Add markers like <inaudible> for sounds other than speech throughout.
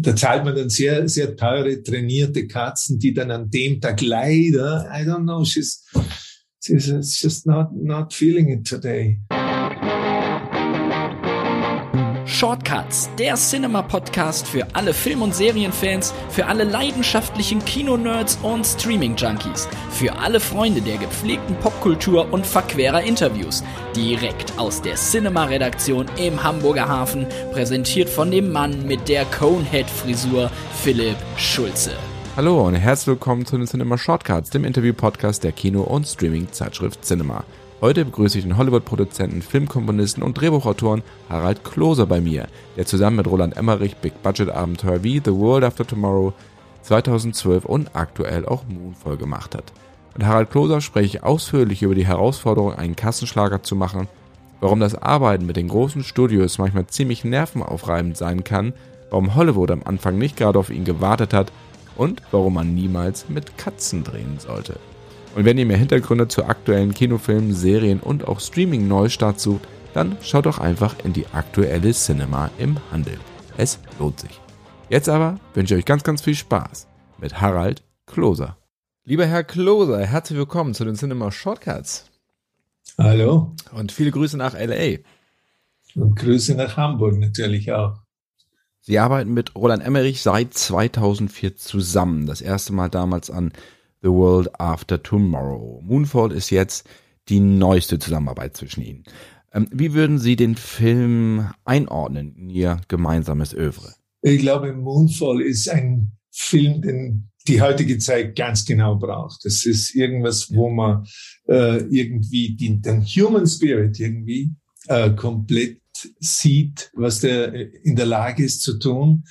da zahlt man dann sehr, sehr teure, trainierte Katzen, die dann an dem Tag leider, I don't know, she's, she's just not, not feeling it today. Shortcuts, der Cinema-Podcast für alle Film- und Serienfans, für alle leidenschaftlichen Kinonerds und Streaming-Junkies, für alle Freunde der gepflegten Popkultur und verquerer Interviews. Direkt aus der Cinema-Redaktion im Hamburger Hafen, präsentiert von dem Mann mit der Conehead-Frisur, Philipp Schulze. Hallo und herzlich willkommen zu den Cinema Shortcuts, dem Interview-Podcast der Kino- und Streaming-Zeitschrift Cinema. Heute begrüße ich den Hollywood-Produzenten, Filmkomponisten und Drehbuchautoren Harald Kloser bei mir, der zusammen mit Roland Emmerich Big-Budget-Abenteuer wie The World After Tomorrow 2012 und aktuell auch Moonfall gemacht hat. Mit Harald Kloser spreche ich ausführlich über die Herausforderung, einen Kassenschlager zu machen, warum das Arbeiten mit den großen Studios manchmal ziemlich nervenaufreibend sein kann, warum Hollywood am Anfang nicht gerade auf ihn gewartet hat und warum man niemals mit Katzen drehen sollte. Und wenn ihr mehr Hintergründe zu aktuellen Kinofilmen, Serien und auch Streaming-Neustarts sucht, dann schaut doch einfach in die aktuelle Cinema im Handel. Es lohnt sich. Jetzt aber wünsche ich euch ganz, ganz viel Spaß mit Harald Kloser. Lieber Herr Kloser, herzlich willkommen zu den Cinema Shortcuts. Hallo. Und viele Grüße nach LA. Und Grüße nach Hamburg natürlich auch. Sie arbeiten mit Roland Emmerich seit 2004 zusammen. Das erste Mal damals an The World After Tomorrow. Moonfall ist jetzt die neueste Zusammenarbeit zwischen ihnen. Ähm, wie würden Sie den Film einordnen in Ihr gemeinsames Övre? Ich glaube, Moonfall ist ein Film, den die heutige Zeit ganz genau braucht. Das ist irgendwas, wo man äh, irgendwie den, den Human Spirit irgendwie äh, komplett sieht, was der in der Lage ist zu tun,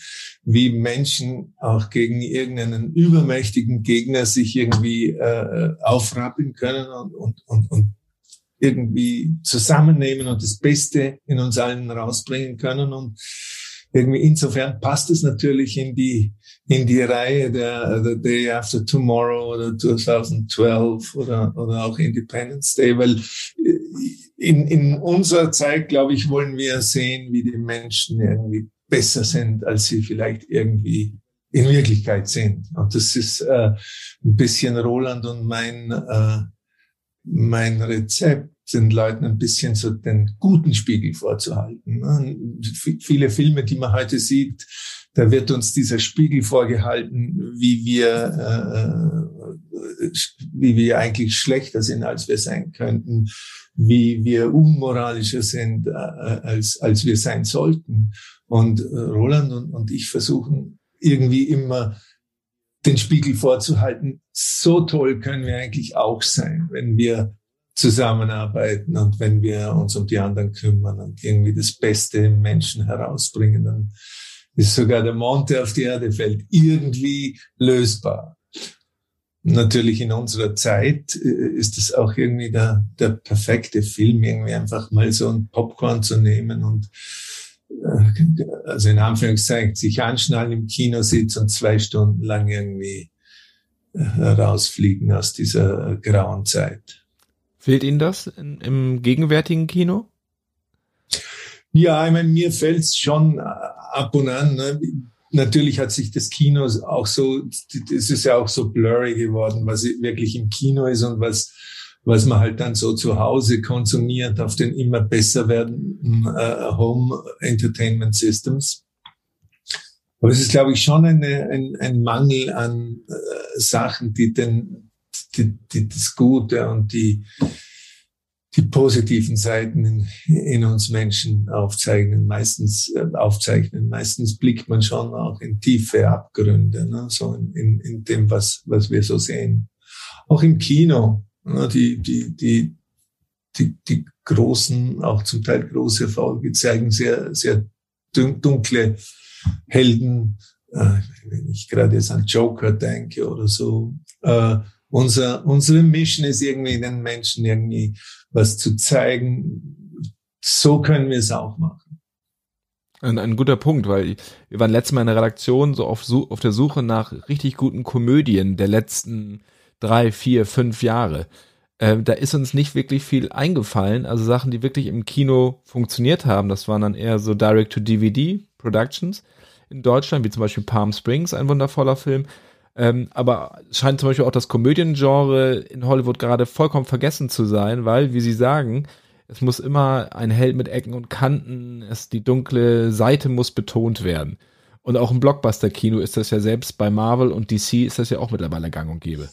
wie Menschen auch gegen irgendeinen übermächtigen Gegner sich irgendwie äh, aufrappeln können und, und, und, und irgendwie zusammennehmen und das Beste in uns allen rausbringen können. Und irgendwie insofern passt es natürlich in die, in die Reihe der The Day After Tomorrow oder 2012 oder, oder auch Independence Day, weil in, in unserer Zeit, glaube ich, wollen wir sehen, wie die Menschen irgendwie besser sind, als sie vielleicht irgendwie in Wirklichkeit sind. Und das ist äh, ein bisschen Roland und mein, äh, mein Rezept, den Leuten ein bisschen so den guten Spiegel vorzuhalten. Ne? Viele Filme, die man heute sieht, da wird uns dieser Spiegel vorgehalten, wie wir, äh, wie wir eigentlich schlechter sind, als wir sein könnten wie wir unmoralischer sind, äh, als, als wir sein sollten. Und äh, Roland und, und ich versuchen irgendwie immer den Spiegel vorzuhalten. So toll können wir eigentlich auch sein, wenn wir zusammenarbeiten und wenn wir uns um die anderen kümmern und irgendwie das Beste im Menschen herausbringen, dann ist sogar der Mond, der auf die Erde fällt, irgendwie lösbar natürlich in unserer Zeit äh, ist es auch irgendwie der, der perfekte Film, irgendwie einfach mal so ein Popcorn zu nehmen und äh, also in Anführungszeichen sich anschnallen im Kino sitzen und zwei Stunden lang irgendwie äh, rausfliegen aus dieser grauen Zeit. Fehlt Ihnen das in, im gegenwärtigen Kino? Ja, ich meine, mir fällt es schon ab und an. Ne? natürlich hat sich das Kino auch so, es ist ja auch so blurry geworden, was wirklich im Kino ist und was, was man halt dann so zu Hause konsumiert auf den immer besser werdenden äh, Home Entertainment Systems. Aber es ist, glaube ich, schon eine, ein, ein Mangel an äh, Sachen, die, den, die, die das Gute und die, die positiven Seiten in, in uns Menschen aufzeichnen, meistens äh, aufzeichnen. Meistens blickt man schon auch in tiefe Abgründe, ne? so in, in, in dem, was, was wir so sehen. Auch im Kino, ne? die, die, die, die, die großen, auch zum Teil große Erfolge zeigen sehr, sehr dunkle Helden. Äh, wenn ich gerade jetzt an Joker denke oder so. Äh, unser, unsere Mission ist irgendwie den Menschen irgendwie was zu zeigen. So können wir es auch machen. Ein, ein guter Punkt, weil wir waren letztes Mal in der Redaktion so auf, auf der Suche nach richtig guten Komödien der letzten drei, vier, fünf Jahre. Äh, da ist uns nicht wirklich viel eingefallen. Also Sachen, die wirklich im Kino funktioniert haben, das waren dann eher so Direct-to-DVD Productions. in Deutschland, wie zum Beispiel Palm Springs, ein wundervoller Film. Ähm, aber scheint zum Beispiel auch das Komödiengenre in Hollywood gerade vollkommen vergessen zu sein, weil, wie Sie sagen, es muss immer ein Held mit Ecken und Kanten, es, die dunkle Seite muss betont werden. Und auch im Blockbuster-Kino ist das ja selbst bei Marvel und DC ist das ja auch mittlerweile gang und gäbe.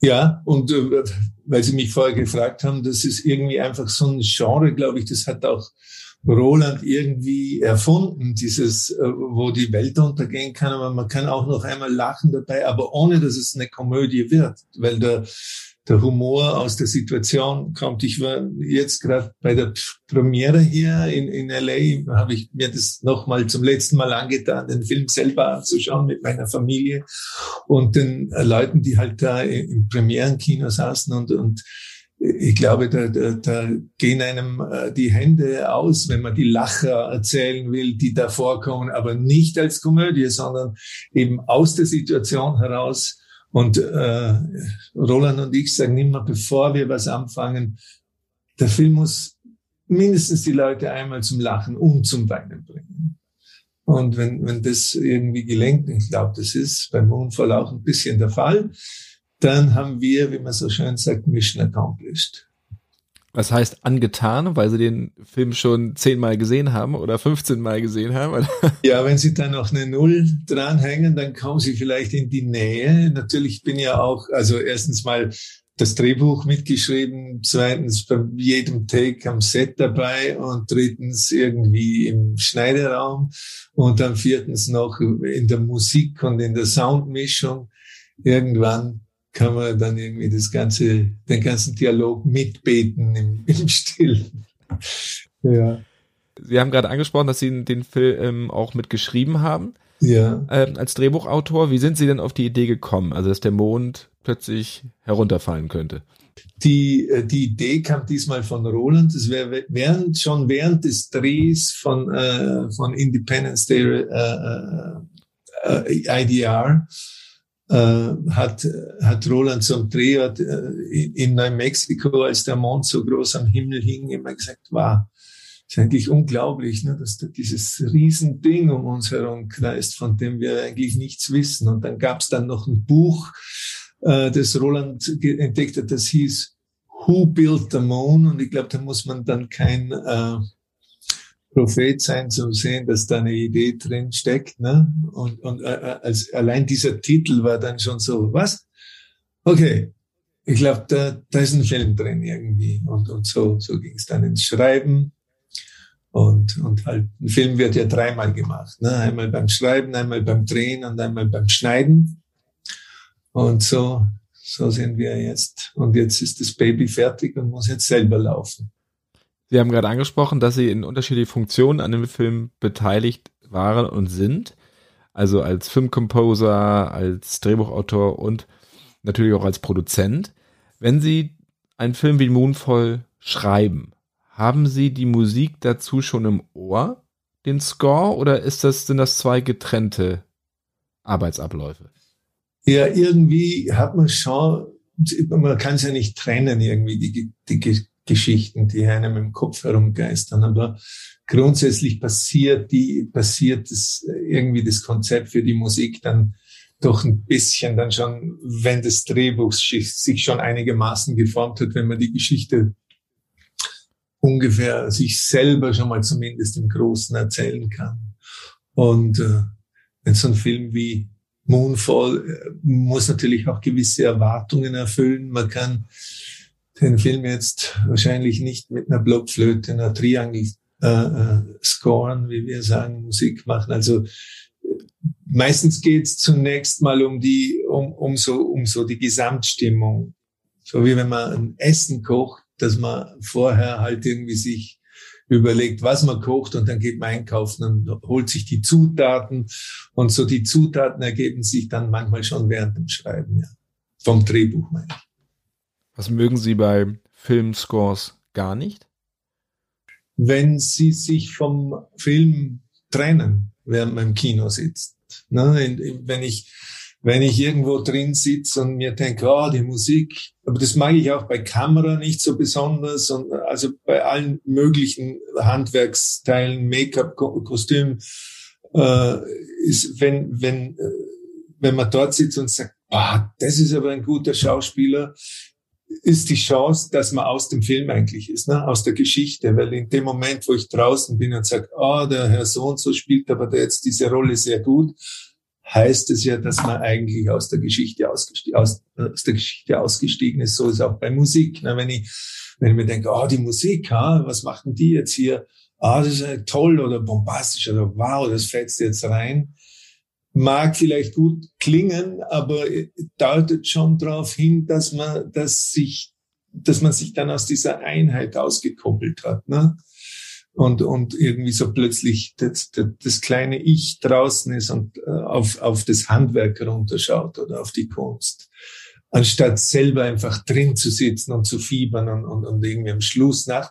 Ja, und äh, weil Sie mich vorher gefragt haben, das ist irgendwie einfach so ein Genre, glaube ich, das hat auch Roland irgendwie erfunden, dieses, äh, wo die Welt untergehen kann, aber man kann auch noch einmal lachen dabei, aber ohne, dass es eine Komödie wird, weil der, der Humor aus der Situation kommt. Ich war jetzt gerade bei der Premiere hier in, in LA, habe ich mir das nochmal zum letzten Mal angetan, den Film selber anzuschauen mit meiner Familie und den Leuten, die halt da im Premierenkino saßen und, und ich glaube, da, da, da gehen einem äh, die Hände aus, wenn man die Lacher erzählen will, die da vorkommen, aber nicht als Komödie, sondern eben aus der Situation heraus. Und äh, Roland und ich sagen immer, bevor wir was anfangen, der Film muss mindestens die Leute einmal zum Lachen und zum Weinen bringen. Und wenn, wenn das irgendwie gelingt, ich glaube, das ist beim Unfall auch ein bisschen der Fall, dann haben wir, wie man so schön sagt, Mission accomplished. Was heißt angetan, weil sie den Film schon zehnmal gesehen haben oder 15 Mal gesehen haben? Ja, wenn sie dann noch eine Null dranhängen, dann kommen sie vielleicht in die Nähe. Natürlich bin ja auch, also erstens mal das Drehbuch mitgeschrieben, zweitens bei jedem Take am Set dabei und drittens irgendwie im Schneideraum und dann viertens noch in der Musik und in der Soundmischung. Irgendwann kann man dann irgendwie das ganze, den ganzen Dialog mitbeten im, <laughs> im Stillen. Ja. Sie haben gerade angesprochen, dass Sie den Film ähm, auch mitgeschrieben haben. Ja. Ähm, als Drehbuchautor, wie sind Sie denn auf die Idee gekommen, also dass der Mond plötzlich herunterfallen könnte? Die, äh, die Idee kam diesmal von Roland. Das wäre während, schon während des Drehs von, äh, von Independence Day äh, äh, äh IDR hat, hat Roland zum Drehort äh, in Neumexiko, als der Mond so groß am Himmel hing, immer gesagt, wow, ist eigentlich unglaublich, ne, dass da dieses Riesending um uns herum kreist, von dem wir eigentlich nichts wissen. Und dann gab es dann noch ein Buch, äh, das Roland entdeckt hat, das hieß Who Built the Moon? Und ich glaube, da muss man dann kein äh, Prophet sein, zu sehen, dass da eine Idee drin steckt. Ne? Und, und äh, äh, als, allein dieser Titel war dann schon so, was? Okay, ich glaube, da, da ist ein Film drin irgendwie. Und, und so, so ging es dann ins Schreiben. Und, und halt, ein Film wird ja dreimal gemacht. Ne? Einmal beim Schreiben, einmal beim Drehen und einmal beim Schneiden. Und so, so sind wir jetzt. Und jetzt ist das Baby fertig und muss jetzt selber laufen. Sie haben gerade angesprochen, dass Sie in unterschiedlichen Funktionen an dem Film beteiligt waren und sind. Also als Filmcomposer, als Drehbuchautor und natürlich auch als Produzent. Wenn Sie einen Film wie Moonfall schreiben, haben Sie die Musik dazu schon im Ohr, den Score, oder ist das, sind das zwei getrennte Arbeitsabläufe? Ja, irgendwie hat man schon, man kann es ja nicht trennen, irgendwie die, die Geschichten, die einem im Kopf herumgeistern. Aber grundsätzlich passiert die, passiert das, irgendwie das Konzept für die Musik dann doch ein bisschen dann schon, wenn das Drehbuch sich schon einigermaßen geformt hat, wenn man die Geschichte ungefähr sich selber schon mal zumindest im Großen erzählen kann. Und äh, wenn so ein Film wie Moonfall äh, muss natürlich auch gewisse Erwartungen erfüllen. Man kann den Film jetzt wahrscheinlich nicht mit einer Blockflöte, einer Triangel äh, äh, scoren, wie wir sagen, Musik machen. Also meistens geht es zunächst mal um die, um, um so, um so die Gesamtstimmung. So wie wenn man ein Essen kocht, dass man vorher halt irgendwie sich überlegt, was man kocht und dann geht man einkaufen und holt sich die Zutaten und so die Zutaten ergeben sich dann manchmal schon während dem Schreiben, ja. Vom Drehbuch meine ich. Was mögen Sie bei Filmscores gar nicht? Wenn sie sich vom Film trennen, während man im Kino sitzt. Ne? Wenn ich wenn ich irgendwo drin sitze und mir denke, oh, die Musik, aber das mag ich auch bei Kamera nicht so besonders und also bei allen möglichen Handwerksteilen, Make-up, Kostüm, äh, ist, wenn, wenn, äh, wenn man dort sitzt und sagt, ah, das ist aber ein guter Schauspieler, ist die Chance, dass man aus dem Film eigentlich ist, ne? aus der Geschichte. Weil in dem Moment, wo ich draußen bin und sage, ah, oh, der Herr so und so spielt aber jetzt diese Rolle sehr gut, heißt es ja, dass man eigentlich aus der Geschichte ausgestiegen, aus, aus der Geschichte ausgestiegen ist. So ist auch bei Musik. Ne? Wenn ich, wenn ich mir denke, oh, die Musik, ha, was machen die jetzt hier? Ah, das ist toll oder bombastisch oder wow, das fetzt jetzt rein mag vielleicht gut klingen, aber deutet schon darauf hin, dass man, dass sich, dass man sich dann aus dieser Einheit ausgekoppelt hat, ne? Und, und irgendwie so plötzlich das, das, das kleine Ich draußen ist und äh, auf, auf das Handwerk runterschaut oder auf die Kunst. Anstatt selber einfach drin zu sitzen und zu fiebern und, und, und irgendwie am Schluss nach,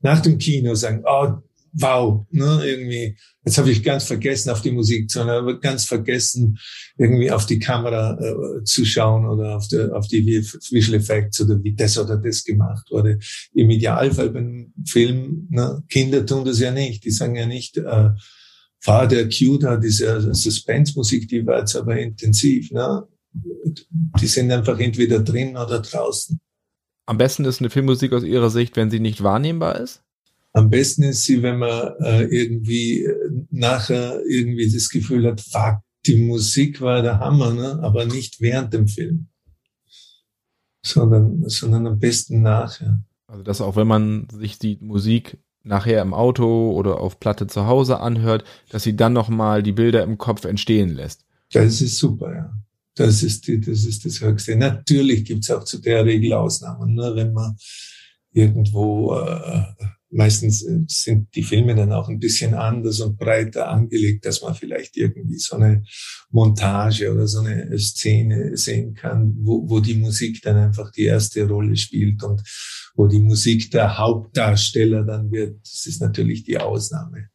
nach dem Kino sagen, oh, wow, ne, irgendwie, jetzt habe ich ganz vergessen auf die Musik zu hören, ganz vergessen irgendwie auf die Kamera äh, zu schauen oder auf, die, auf die Visual Effects oder wie das oder das gemacht wurde. Im Idealfall beim Film, ne, Kinder tun das ja nicht, die sagen ja nicht, äh, war der Cue da, diese Suspense-Musik, die war jetzt aber intensiv, ne? Die sind einfach entweder drin oder draußen. Am besten ist eine Filmmusik aus Ihrer Sicht, wenn sie nicht wahrnehmbar ist? Am besten ist sie, wenn man äh, irgendwie äh, nachher irgendwie das Gefühl hat, fuck, die Musik war der Hammer, ne? aber nicht während dem Film, sondern, sondern am besten nachher. Also dass auch wenn man sich die Musik nachher im Auto oder auf Platte zu Hause anhört, dass sie dann nochmal die Bilder im Kopf entstehen lässt. Das ist super, ja. Das ist, die, das ist das Höchste. Natürlich gibt's auch zu der Regel Ausnahmen, ne? wenn man irgendwo äh, meistens äh, sind die Filme dann auch ein bisschen anders und breiter angelegt, dass man vielleicht irgendwie so eine Montage oder so eine Szene sehen kann, wo, wo die Musik dann einfach die erste Rolle spielt und wo die Musik der Hauptdarsteller dann wird. Das ist natürlich die Ausnahme.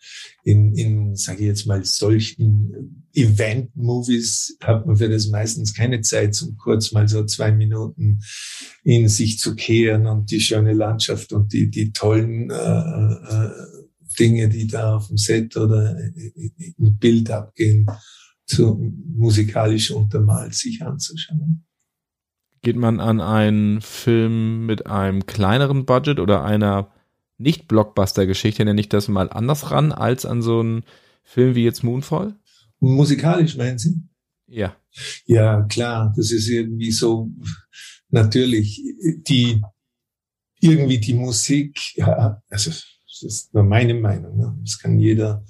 In, in sage ich jetzt mal, solchen Event-Movies hat man für das meistens keine Zeit, um kurz mal so zwei Minuten in sich zu kehren und die schöne Landschaft und die, die tollen äh, äh, Dinge, die da auf dem Set oder im Bild abgehen, zu musikalisch untermalt sich anzuschauen. Geht man an einen Film mit einem kleineren Budget oder einer nicht-Blockbuster-Geschichte, nenne ich das mal anders ran, als an so einen Film wie jetzt Moonfall? Musikalisch meinen Sie? Ja. Ja, klar. Das ist irgendwie so, natürlich, die, irgendwie die Musik, ja, also, das ist nur meine Meinung, ne? das kann jeder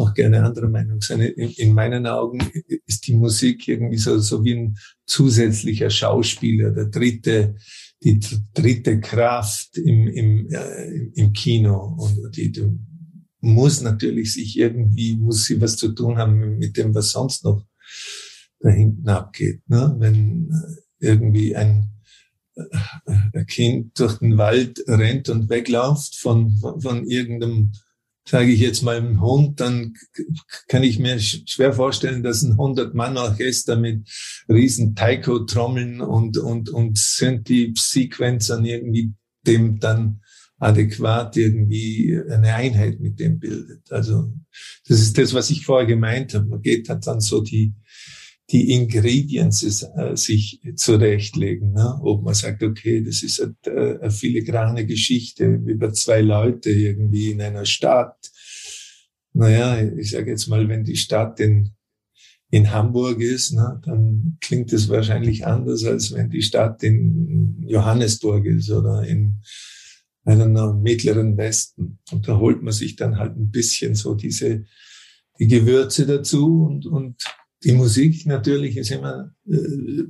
auch gerne anderer Meinung sein. In, in, meinen Augen ist die Musik irgendwie so, so wie ein zusätzlicher Schauspieler, der dritte, die dritte Kraft im, im, äh, im Kino. Und die, die muss natürlich sich irgendwie, muss sie was zu tun haben mit dem, was sonst noch da hinten abgeht. Ne? Wenn äh, irgendwie ein, äh, ein Kind durch den Wald rennt und wegläuft von, von, von irgendeinem sage ich jetzt mal einem Hund, dann kann ich mir schwer vorstellen, dass ein 100-Mann-Orchester mit riesen Taiko-Trommeln und, und, und Synthi-Sequenzern irgendwie dem dann adäquat irgendwie eine Einheit mit dem bildet. Also das ist das, was ich vorher gemeint habe. Man geht hat dann so die, die Ingredients äh, sich zurechtlegen. Ne? Ob man sagt, okay, das ist eine, äh, eine filigrane Geschichte über zwei Leute irgendwie in einer Stadt. Naja, ich sage jetzt mal, wenn die Stadt in, in Hamburg ist, ne, dann klingt es wahrscheinlich anders, als wenn die Stadt in Johannesburg ist oder in einer mittleren Westen. Und da holt man sich dann halt ein bisschen so diese die Gewürze dazu und, und die Musik natürlich ist immer, äh,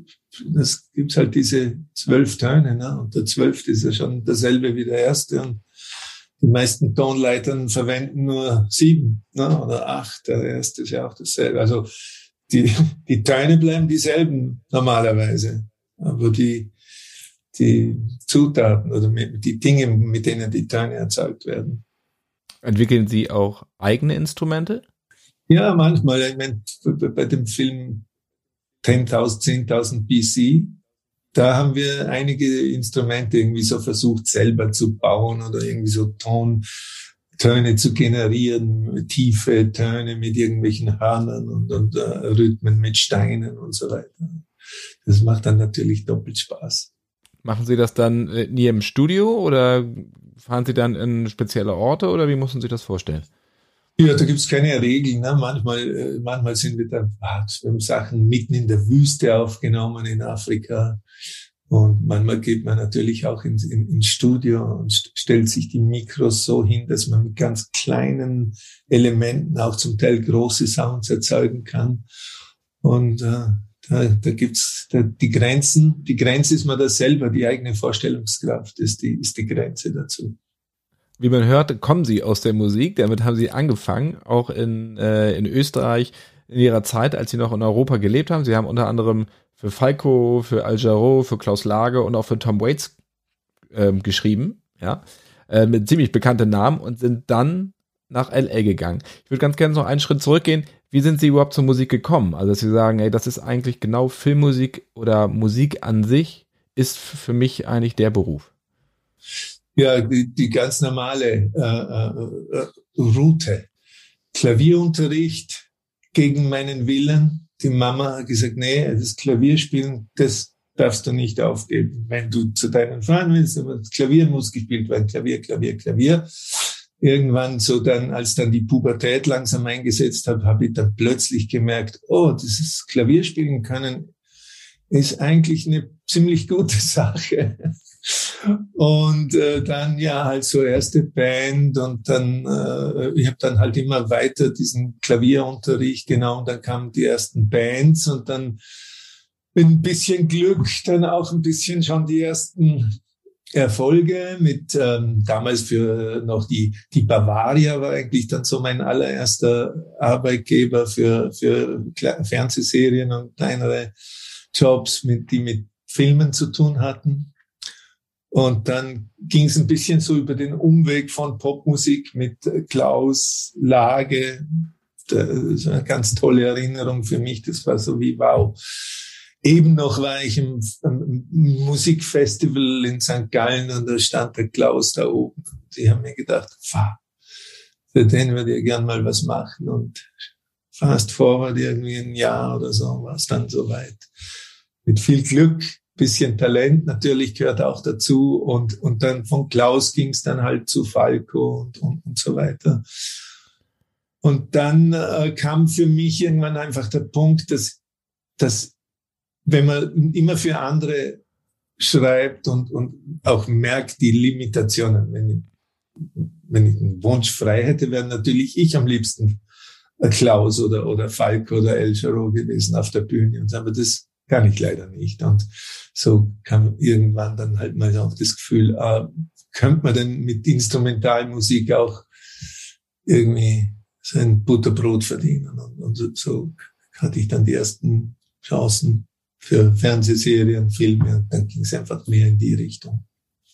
das gibt's halt diese zwölf Töne, ne? und der zwölfte ist ja schon derselbe wie der erste und die meisten Tonleitern verwenden nur sieben ne? oder acht, der erste ist ja auch dasselbe. Also die, die Töne bleiben dieselben normalerweise, aber die, die Zutaten oder die Dinge, mit denen die Töne erzeugt werden. Entwickeln Sie auch eigene Instrumente? Ja, manchmal. Ich meine, bei dem Film 10.000, 10.000 BC, da haben wir einige Instrumente irgendwie so versucht selber zu bauen oder irgendwie so Ton, Töne zu generieren, tiefe Töne mit irgendwelchen Hörnern und, und äh, Rhythmen mit Steinen und so weiter. Das macht dann natürlich doppelt Spaß. Machen Sie das dann in Ihrem Studio oder fahren Sie dann in spezielle Orte oder wie muss man sich das vorstellen? Ja, da gibt's keine Regeln. Ne? Manchmal, äh, manchmal sind wir da, wir haben Sachen mitten in der Wüste aufgenommen in Afrika. Und manchmal geht man natürlich auch ins, in, ins Studio und st stellt sich die Mikros so hin, dass man mit ganz kleinen Elementen auch zum Teil große Sounds erzeugen kann. Und äh, da, da gibt's da, die Grenzen. Die Grenze ist man da selber, die eigene Vorstellungskraft ist die, ist die Grenze dazu. Wie man hört, kommen Sie aus der Musik. Damit haben Sie angefangen, auch in, äh, in Österreich in Ihrer Zeit, als Sie noch in Europa gelebt haben. Sie haben unter anderem für Falco, für Al Jarreau, für Klaus Lage und auch für Tom Waits ähm, geschrieben, ja, äh, mit ziemlich bekannten Namen und sind dann nach LA gegangen. Ich würde ganz gerne noch einen Schritt zurückgehen. Wie sind Sie überhaupt zur Musik gekommen? Also, dass Sie sagen, ey, das ist eigentlich genau Filmmusik oder Musik an sich ist für mich eigentlich der Beruf. Ja, die, die ganz normale äh, äh, Route. Klavierunterricht gegen meinen Willen, die Mama hat gesagt, nee, das Klavierspielen, das darfst du nicht aufgeben. Wenn du zu deinen Freunden willst, aber das Klavier muss gespielt werden, Klavier, Klavier, Klavier. Irgendwann so dann, als dann die Pubertät langsam eingesetzt hat, habe ich dann plötzlich gemerkt, oh, dieses Klavierspielen können ist eigentlich eine ziemlich gute <laughs> Sache. Und äh, dann ja halt so erste Band und dann äh, ich habe dann halt immer weiter diesen Klavierunterricht genau und dann kamen die ersten Bands und dann mit ein bisschen Glück dann auch ein bisschen schon die ersten Erfolge mit ähm, damals für noch die die Bavaria war eigentlich dann so mein allererster Arbeitgeber für für Fernsehserien und kleinere Jobs mit die mit Filmen zu tun hatten und dann ging es ein bisschen so über den Umweg von Popmusik mit Klaus Lage. Das eine ganz tolle Erinnerung für mich. Das war so wie wow. Eben noch war ich im, im Musikfestival in St. Gallen und da stand der Klaus da oben. Die haben mir gedacht, für den würde ich gern mal was machen. Und fast forward irgendwie ein Jahr oder so war es dann soweit. Mit viel Glück bisschen Talent natürlich gehört auch dazu und, und dann von Klaus ging es dann halt zu Falco und, und, und so weiter. Und dann äh, kam für mich irgendwann einfach der Punkt, dass, dass wenn man immer für andere schreibt und, und auch merkt die Limitationen, wenn ich, wenn ich einen Wunsch frei hätte, wäre natürlich ich am liebsten Klaus oder, oder Falco oder El Charo gewesen auf der Bühne. Und aber das kann ich leider nicht. Und so kam irgendwann dann halt mal auch das Gefühl, äh, könnte man denn mit Instrumentalmusik auch irgendwie sein Butterbrot verdienen. Und, und so hatte ich dann die ersten Chancen für Fernsehserien, Filme und dann ging es einfach mehr in die Richtung.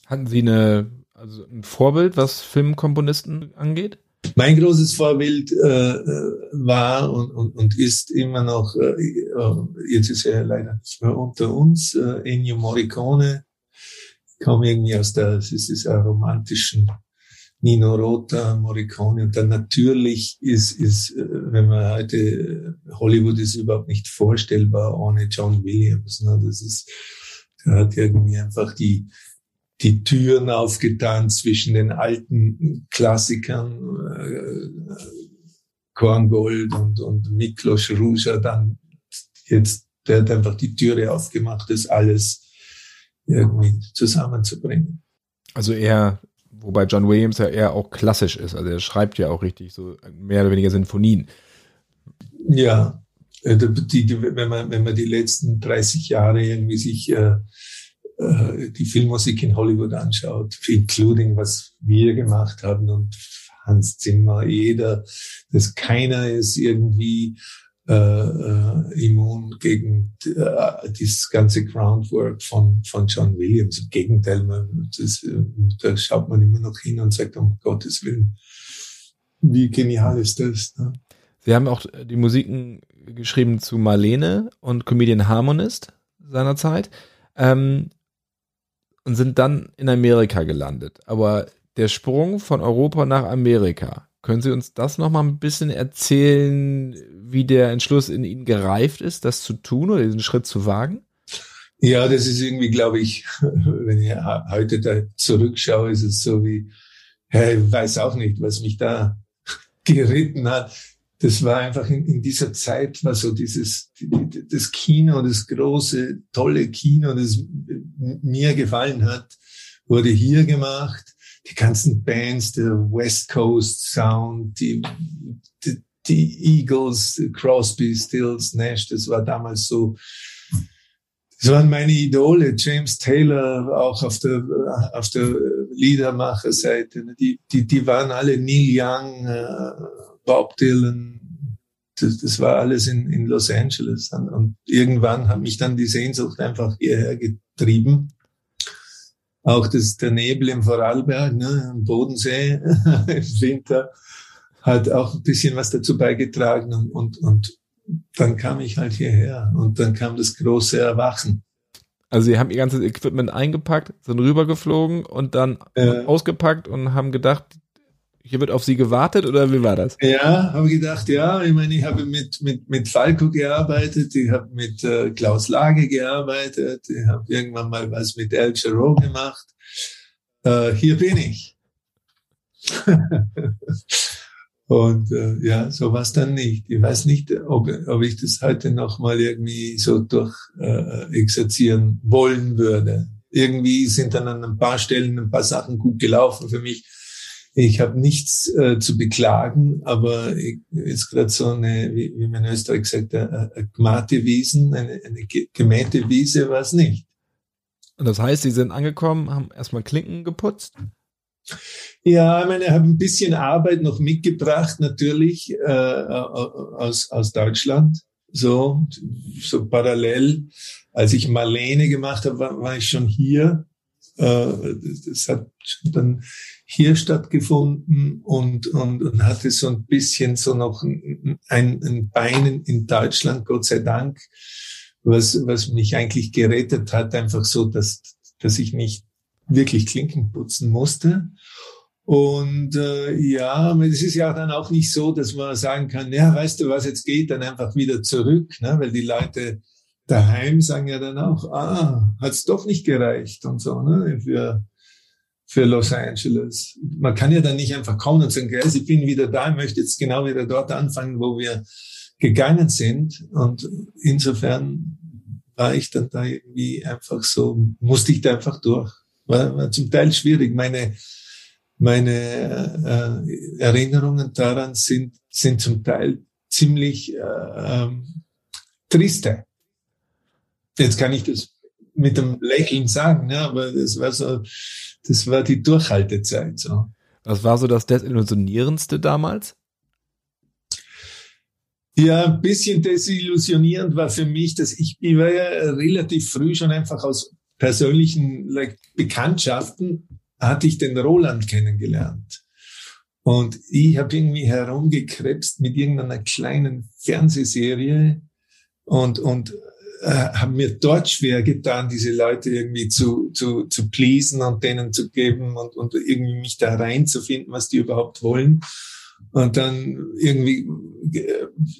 Hatten Sie eine, also ein Vorbild, was Filmkomponisten angeht? Mein großes Vorbild äh, äh, war und, und, und ist immer noch, äh, äh, jetzt ist er leider nicht mehr unter uns, äh, Ennio Morricone, kam irgendwie aus der, es ist dieser romantischen Nino Rota, Morricone und dann natürlich ist, ist, äh, wenn man heute, Hollywood ist überhaupt nicht vorstellbar ohne John Williams. Ne? Das ist, der hat irgendwie einfach die, die Türen aufgetan zwischen den alten Klassikern, äh, Korngold und, und Miklos Ruja, dann jetzt, der hat einfach die Türe aufgemacht, das alles irgendwie zusammenzubringen. Also eher, wobei John Williams ja eher auch klassisch ist, also er schreibt ja auch richtig so mehr oder weniger Sinfonien. Ja, äh, die, die, wenn man, wenn man die letzten 30 Jahre irgendwie sich äh, äh, die Filmmusik in Hollywood anschaut, including was wir gemacht haben und Hans Zimmer, jeder, dass keiner ist irgendwie äh, äh, immun gegen äh, dieses ganze Groundwork von, von John Williams. Im Gegenteil, man, das, äh, da schaut man immer noch hin und sagt, um Gottes Willen, wie genial ist das? Ne? Sie haben auch die Musiken geschrieben zu Marlene und Comedian Harmonist seinerzeit. Ähm, und sind dann in Amerika gelandet. Aber der Sprung von Europa nach Amerika. Können Sie uns das noch mal ein bisschen erzählen, wie der Entschluss in Ihnen gereift ist, das zu tun oder diesen Schritt zu wagen? Ja, das ist irgendwie, glaube ich, <laughs> wenn ich heute da zurückschaue, ist es so wie, ja, ich weiß auch nicht, was mich da <laughs> geritten hat. Das war einfach in, in dieser Zeit, war so dieses, das Kino, das große, tolle Kino, das mir gefallen hat, wurde hier gemacht. Die ganzen Bands, der West Coast Sound, die, die, die Eagles, Crosby, Stills, Nash, das war damals so, das waren meine Idole, James Taylor, auch auf der, auf der Liedermacherseite. Die, die, die waren alle Neil Young, äh, Bob Dylan. Das, das war alles in, in Los Angeles. Und irgendwann hat mich dann die Sehnsucht einfach hierher getrieben. Auch das, der Nebel im Vorarlberg, ne, am Bodensee <laughs> im Winter, hat auch ein bisschen was dazu beigetragen. Und, und, und dann kam ich halt hierher und dann kam das große Erwachen. Also sie haben ihr ganzes Equipment eingepackt, sind rübergeflogen und dann äh, ausgepackt und haben gedacht, hier wird auf sie gewartet oder wie war das? Ja, habe gedacht, ja, ich meine, ich habe mit, mit, mit Falco gearbeitet, ich habe mit äh, Klaus Lage gearbeitet, ich habe irgendwann mal was mit El Giro gemacht. Äh, hier bin ich. <laughs> Und äh, ja, so war es dann nicht. Ich weiß nicht, ob, ob ich das heute noch mal irgendwie so durch äh, exerzieren wollen würde. Irgendwie sind dann an ein paar Stellen ein paar Sachen gut gelaufen für mich. Ich habe nichts äh, zu beklagen, aber ich, ist gerade so eine, wie, wie man in Österreich sagt, eine, eine gemate Wiesen, eine, eine gemähte Wiese war es nicht. Und das heißt, Sie sind angekommen, haben erstmal Klinken geputzt? Ja, ich meine, ich habe ein bisschen Arbeit noch mitgebracht, natürlich äh, aus, aus Deutschland. So, so parallel. Als ich Marlene gemacht habe, war, war ich schon hier. Äh, das hat dann hier stattgefunden und, und, und hatte so ein bisschen so noch ein, ein Bein in Deutschland, Gott sei Dank, was, was mich eigentlich gerettet hat, einfach so, dass, dass ich nicht wirklich Klinken putzen musste. Und äh, ja, es ist ja dann auch nicht so, dass man sagen kann, ja, weißt du was, jetzt geht dann einfach wieder zurück, ne? weil die Leute daheim sagen ja dann auch, ah, hat's doch nicht gereicht und so, ne, für, für Los Angeles. Man kann ja dann nicht einfach kommen und sagen, ich bin wieder da, möchte jetzt genau wieder dort anfangen, wo wir gegangen sind. Und insofern war ich dann da irgendwie einfach so, musste ich da einfach durch. War, war zum Teil schwierig. Meine, meine äh, Erinnerungen daran sind, sind zum Teil ziemlich äh, ähm, triste. Jetzt kann ich das mit einem Lächeln sagen, ne? aber das war so, das war die Durchhaltezeit. So. Was war so das Desillusionierendste damals? Ja, ein bisschen desillusionierend war für mich, dass ich, ich war ja relativ früh schon einfach aus persönlichen like, Bekanntschaften hatte ich den Roland kennengelernt. Und ich habe irgendwie herumgekrebst mit irgendeiner kleinen Fernsehserie und, und äh, habe mir dort schwer getan, diese Leute irgendwie zu, zu, zu pleasen und denen zu geben und, und irgendwie mich da reinzufinden, was die überhaupt wollen. Und dann irgendwie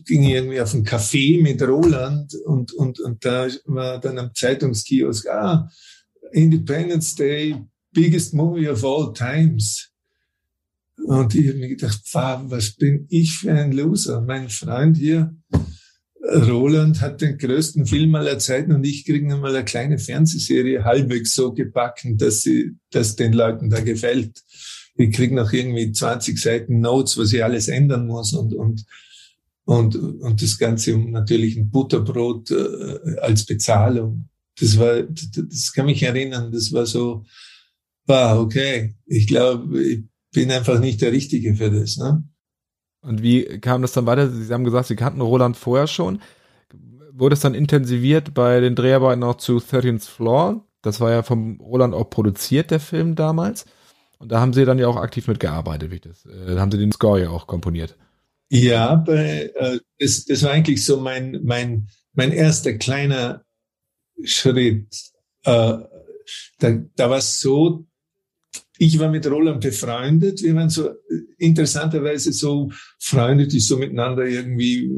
ging ich irgendwie auf einen Café mit Roland und, und, und da war dann am Zeitungskiosk, ah, Independence Day, biggest movie of all times. Und ich habe mir gedacht, was bin ich für ein Loser? Mein Freund hier, Roland, hat den größten Film aller Zeiten und ich kriege einmal eine kleine Fernsehserie halbwegs so gebacken, dass sie, dass den Leuten da gefällt ich krieg noch irgendwie 20 Seiten Notes, was ich alles ändern muss und, und, und, und das Ganze um natürlich ein Butterbrot äh, als Bezahlung. Das war, das kann mich erinnern, das war so, wow, okay, ich glaube, ich bin einfach nicht der Richtige für das. Ne? Und wie kam das dann weiter? Sie haben gesagt, Sie kannten Roland vorher schon. Wurde es dann intensiviert bei den Dreharbeiten auch zu 13th Floor? Das war ja vom Roland auch produziert, der Film damals. Und da haben sie dann ja auch aktiv mitgearbeitet, wie das. Äh, da haben sie den Score ja auch komponiert. Ja, bei, äh, das, das war eigentlich so mein, mein, mein erster kleiner Schritt. Äh, da, da war es so, ich war mit Roland befreundet. Wir waren so interessanterweise so Freunde, die so miteinander irgendwie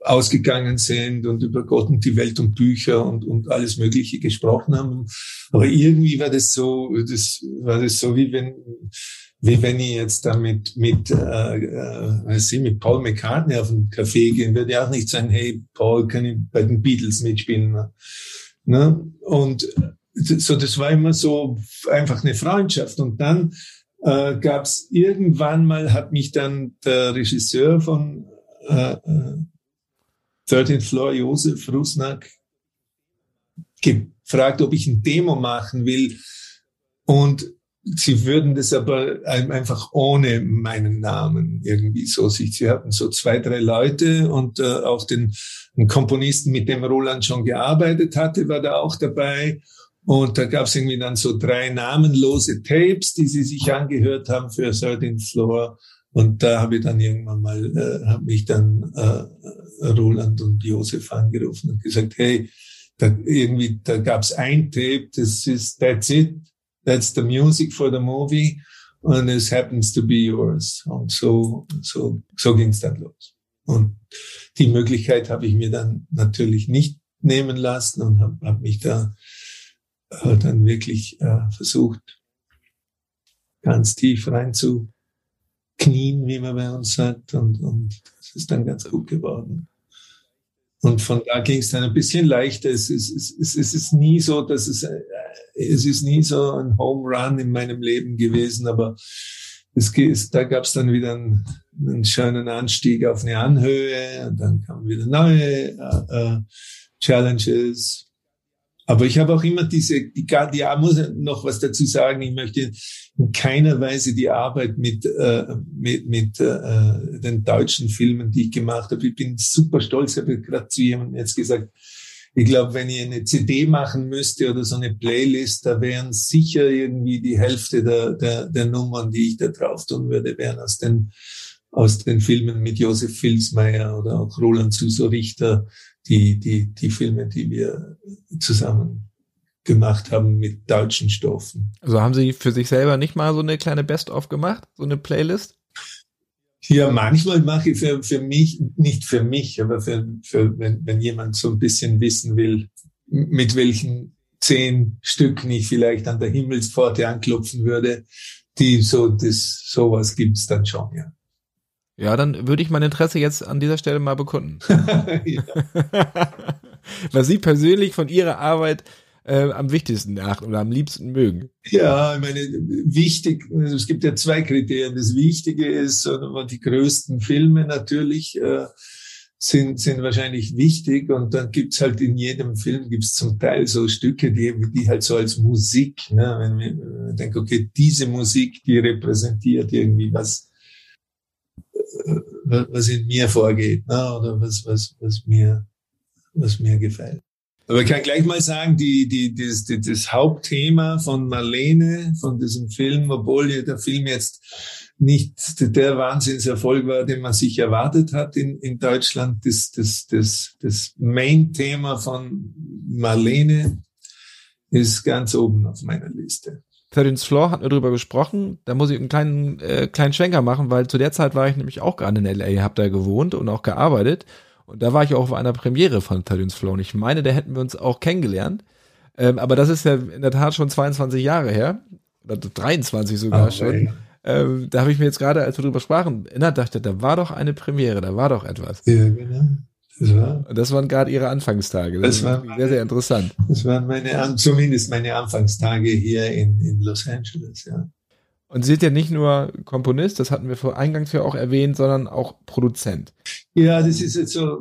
ausgegangen sind und über Gott und die Welt und Bücher und, und alles Mögliche gesprochen haben. Aber irgendwie war das so, das war das so wie wenn, wie wenn ich jetzt da mit, mit, äh, äh, mit Paul McCartney auf einen Café gehen würde, ich auch nicht sagen, hey, Paul, kann ich bei den Beatles mitspielen? Ne? Und so, das war immer so einfach eine Freundschaft. Und dann äh, gab es irgendwann mal, hat mich dann der Regisseur von äh, 13th äh, Floor, Josef Rusnak, gefragt, ob ich ein Demo machen will. Und sie würden das aber einfach ohne meinen Namen irgendwie so sich. Sie hatten so zwei, drei Leute und äh, auch den Komponisten, mit dem Roland schon gearbeitet hatte, war da auch dabei. Und da gab es irgendwie dann so drei namenlose Tapes, die sie sich angehört haben für 13th Floor. Und da habe ich dann irgendwann mal, äh, habe mich dann äh, Roland und Josef angerufen und gesagt, hey, da irgendwie, da gab's ein Tape, das ist, that's it, that's the music for the movie and it happens to be yours. Und so, so, so ging's dann los. Und die Möglichkeit habe ich mir dann natürlich nicht nehmen lassen und habe hab mich da äh, dann wirklich äh, versucht, ganz tief rein zu knien, wie man bei uns sagt. Und, und das ist dann ganz gut geworden. Und von da ging es dann ein bisschen leichter. Es ist, es, ist, es ist nie so, dass es, äh, es ist nie so ein Home Run in meinem Leben gewesen, aber es, ist, da gab es dann wieder einen, einen, schönen Anstieg auf eine Anhöhe und dann kamen wieder neue äh, äh, Challenges. Aber ich habe auch immer diese, die, die muss noch was dazu sagen. Ich möchte in keiner Weise die Arbeit mit, äh, mit, mit äh, den deutschen Filmen, die ich gemacht habe. Ich bin super stolz. Ich habe gerade zu jemandem jetzt gesagt, ich glaube, wenn ich eine CD machen müsste oder so eine Playlist, da wären sicher irgendwie die Hälfte der, der, der Nummern, die ich da drauf tun würde, wären aus den, aus den Filmen mit Josef Filsmeier oder auch Roland Suso Richter, die, die, die Filme, die wir zusammen gemacht haben mit deutschen Stoffen. Also haben Sie für sich selber nicht mal so eine kleine Best-of gemacht, so eine Playlist? Ja, manchmal mache ich für, für mich, nicht für mich, aber für, für wenn, wenn jemand so ein bisschen wissen will, mit welchen zehn Stücken ich vielleicht an der Himmelspforte anklopfen würde, die so, das, sowas gibt's dann schon, ja. Ja, dann würde ich mein Interesse jetzt an dieser Stelle mal bekunden. <laughs> Was Sie persönlich von Ihrer Arbeit äh, am wichtigsten achten oder am liebsten mögen? Ja, ich meine, wichtig, also es gibt ja zwei Kriterien. Das Wichtige ist, die größten Filme natürlich äh, sind, sind wahrscheinlich wichtig und dann gibt's halt in jedem Film gibt's zum Teil so Stücke, die, die halt so als Musik, ne, wenn wir denken, okay, diese Musik, die repräsentiert irgendwie was, äh, was in mir vorgeht, ne, oder was, was, was mir, was mir gefällt. Aber ich kann gleich mal sagen, die, die, das, die, das Hauptthema von Marlene, von diesem Film, obwohl der Film jetzt nicht der Wahnsinnserfolg war, den man sich erwartet hat in, in Deutschland, das, das, das, das Main-Thema von Marlene ist ganz oben auf meiner Liste. 13 Floor hatten wir drüber gesprochen. Da muss ich einen kleinen, äh, kleinen Schwenker machen, weil zu der Zeit war ich nämlich auch gerade in L.A., hab da gewohnt und auch gearbeitet. Und da war ich auch auf einer Premiere von Talons Flow. Und ich meine, da hätten wir uns auch kennengelernt. Ähm, aber das ist ja in der Tat schon 22 Jahre her. Oder 23 sogar oh, schon. Ähm, da habe ich mir jetzt gerade, als wir drüber sprachen, erinnert, dachte, da war doch eine Premiere, da war doch etwas. Ja, genau. Das, war, das waren gerade ihre Anfangstage. Das, das war sehr, sehr interessant. Das waren meine, zumindest meine Anfangstage hier in, in Los Angeles, ja. Und Sie sind ja nicht nur Komponist, das hatten wir vor eingangs ja auch erwähnt, sondern auch Produzent. Ja, das ist jetzt so,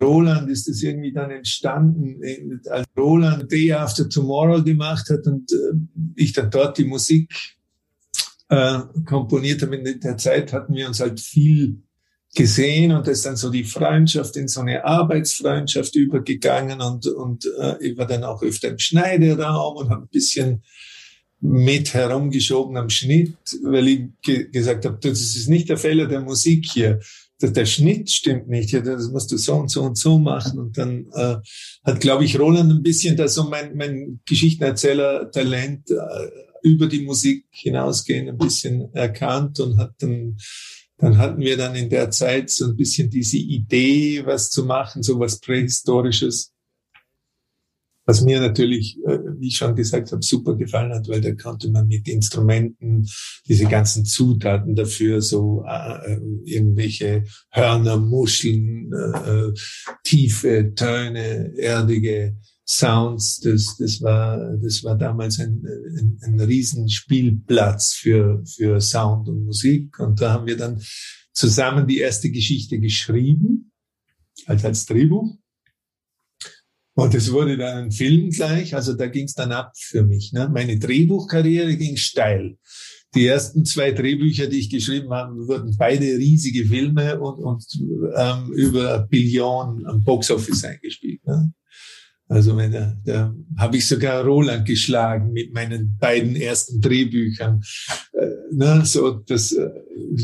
Roland ist das irgendwie dann entstanden, als Roland Day After Tomorrow gemacht hat und äh, ich dann dort die Musik äh, komponiert habe. In der Zeit hatten wir uns halt viel gesehen und ist dann so die Freundschaft in so eine Arbeitsfreundschaft übergegangen und, und äh, ich war dann auch öfter im Schneideraum und habe ein bisschen mit herumgeschoben am Schnitt, weil ich ge gesagt habe, das ist nicht der Fehler der Musik hier. der, der Schnitt stimmt nicht, ja, das musst du so und so und so machen. Und dann äh, hat, glaube ich, Roland ein bisschen da so mein, mein Geschichtenerzähler-Talent äh, über die Musik hinausgehen ein bisschen erkannt und hat dann dann hatten wir dann in der Zeit so ein bisschen diese Idee, was zu machen, so was Prähistorisches. Was mir natürlich, äh, wie ich schon gesagt habe, super gefallen hat, weil da konnte man mit Instrumenten diese ganzen Zutaten dafür, so äh, äh irgendwelche Hörner, Muscheln, äh, äh, tiefe Töne, erdige Sounds, das, das war, das war damals ein, ein, ein Riesenspielplatz für, für Sound und Musik. Und da haben wir dann zusammen die erste Geschichte geschrieben, halt als Drehbuch. Und es wurde dann ein Film gleich, also da ging es dann ab für mich. Ne? Meine Drehbuchkarriere ging steil. Die ersten zwei Drehbücher, die ich geschrieben habe, wurden beide riesige Filme und, und ähm, über Billionen am Boxoffice eingespielt. Ne? Also meine, da habe ich sogar Roland geschlagen mit meinen beiden ersten Drehbüchern. Äh, ne, so das, äh,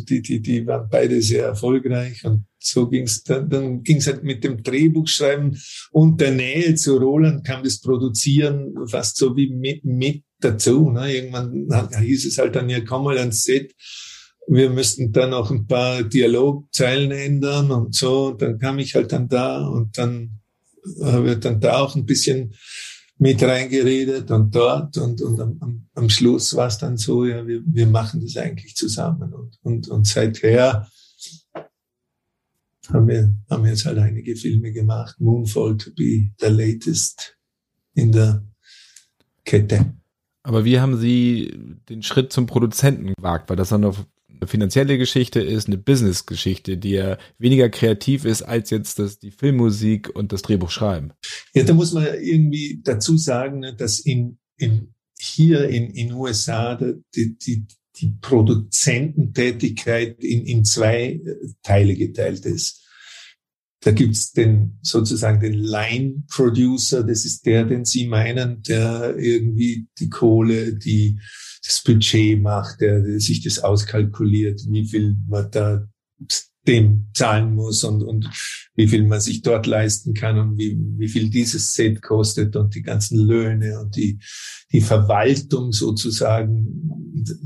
die, die, die waren beide sehr erfolgreich und so ging's. Dann, dann ging's halt mit dem Drehbuchschreiben und der Nähe zu Roland kam das Produzieren fast so wie mit, mit dazu. Ne? Irgendwann hieß es halt dann ja komm mal ans Set wir müssten dann auch ein paar Dialogzeilen ändern und so. Dann kam ich halt dann da und dann wird dann da auch ein bisschen mit reingeredet und dort und, und am, am Schluss war es dann so, ja, wir, wir machen das eigentlich zusammen und, und, und seither haben wir, haben wir jetzt halt einige Filme gemacht. Moonfall to be the latest in der Kette. Aber wie haben Sie den Schritt zum Produzenten gewagt? Weil das dann auf finanzielle Geschichte ist, eine Business-Geschichte, die ja weniger kreativ ist als jetzt das, die Filmmusik und das Drehbuch schreiben. Ja, da muss man irgendwie dazu sagen, ne, dass in, in hier in in USA die, die, die Produzententätigkeit in, in zwei Teile geteilt ist. Da gibt's den sozusagen den Line Producer, das ist der, den Sie meinen, der irgendwie die Kohle, die das Budget macht, der, der sich das auskalkuliert, wie viel man da dem zahlen muss und, und wie viel man sich dort leisten kann und wie, wie viel dieses Set kostet und die ganzen Löhne und die, die Verwaltung sozusagen.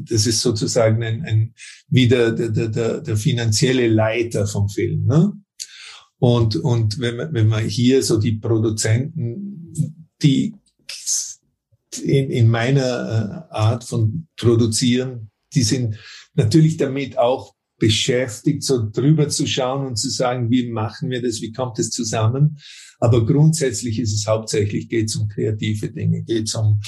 Das ist sozusagen ein, ein wieder der, der, der, der finanzielle Leiter vom Film. Ne? Und, und wenn man, wenn man hier so die Produzenten, die in, in meiner äh, Art von produzieren, die sind natürlich damit auch beschäftigt, so drüber zu schauen und zu sagen, wie machen wir das, wie kommt es zusammen. Aber grundsätzlich ist es hauptsächlich, geht es um kreative Dinge, geht es um,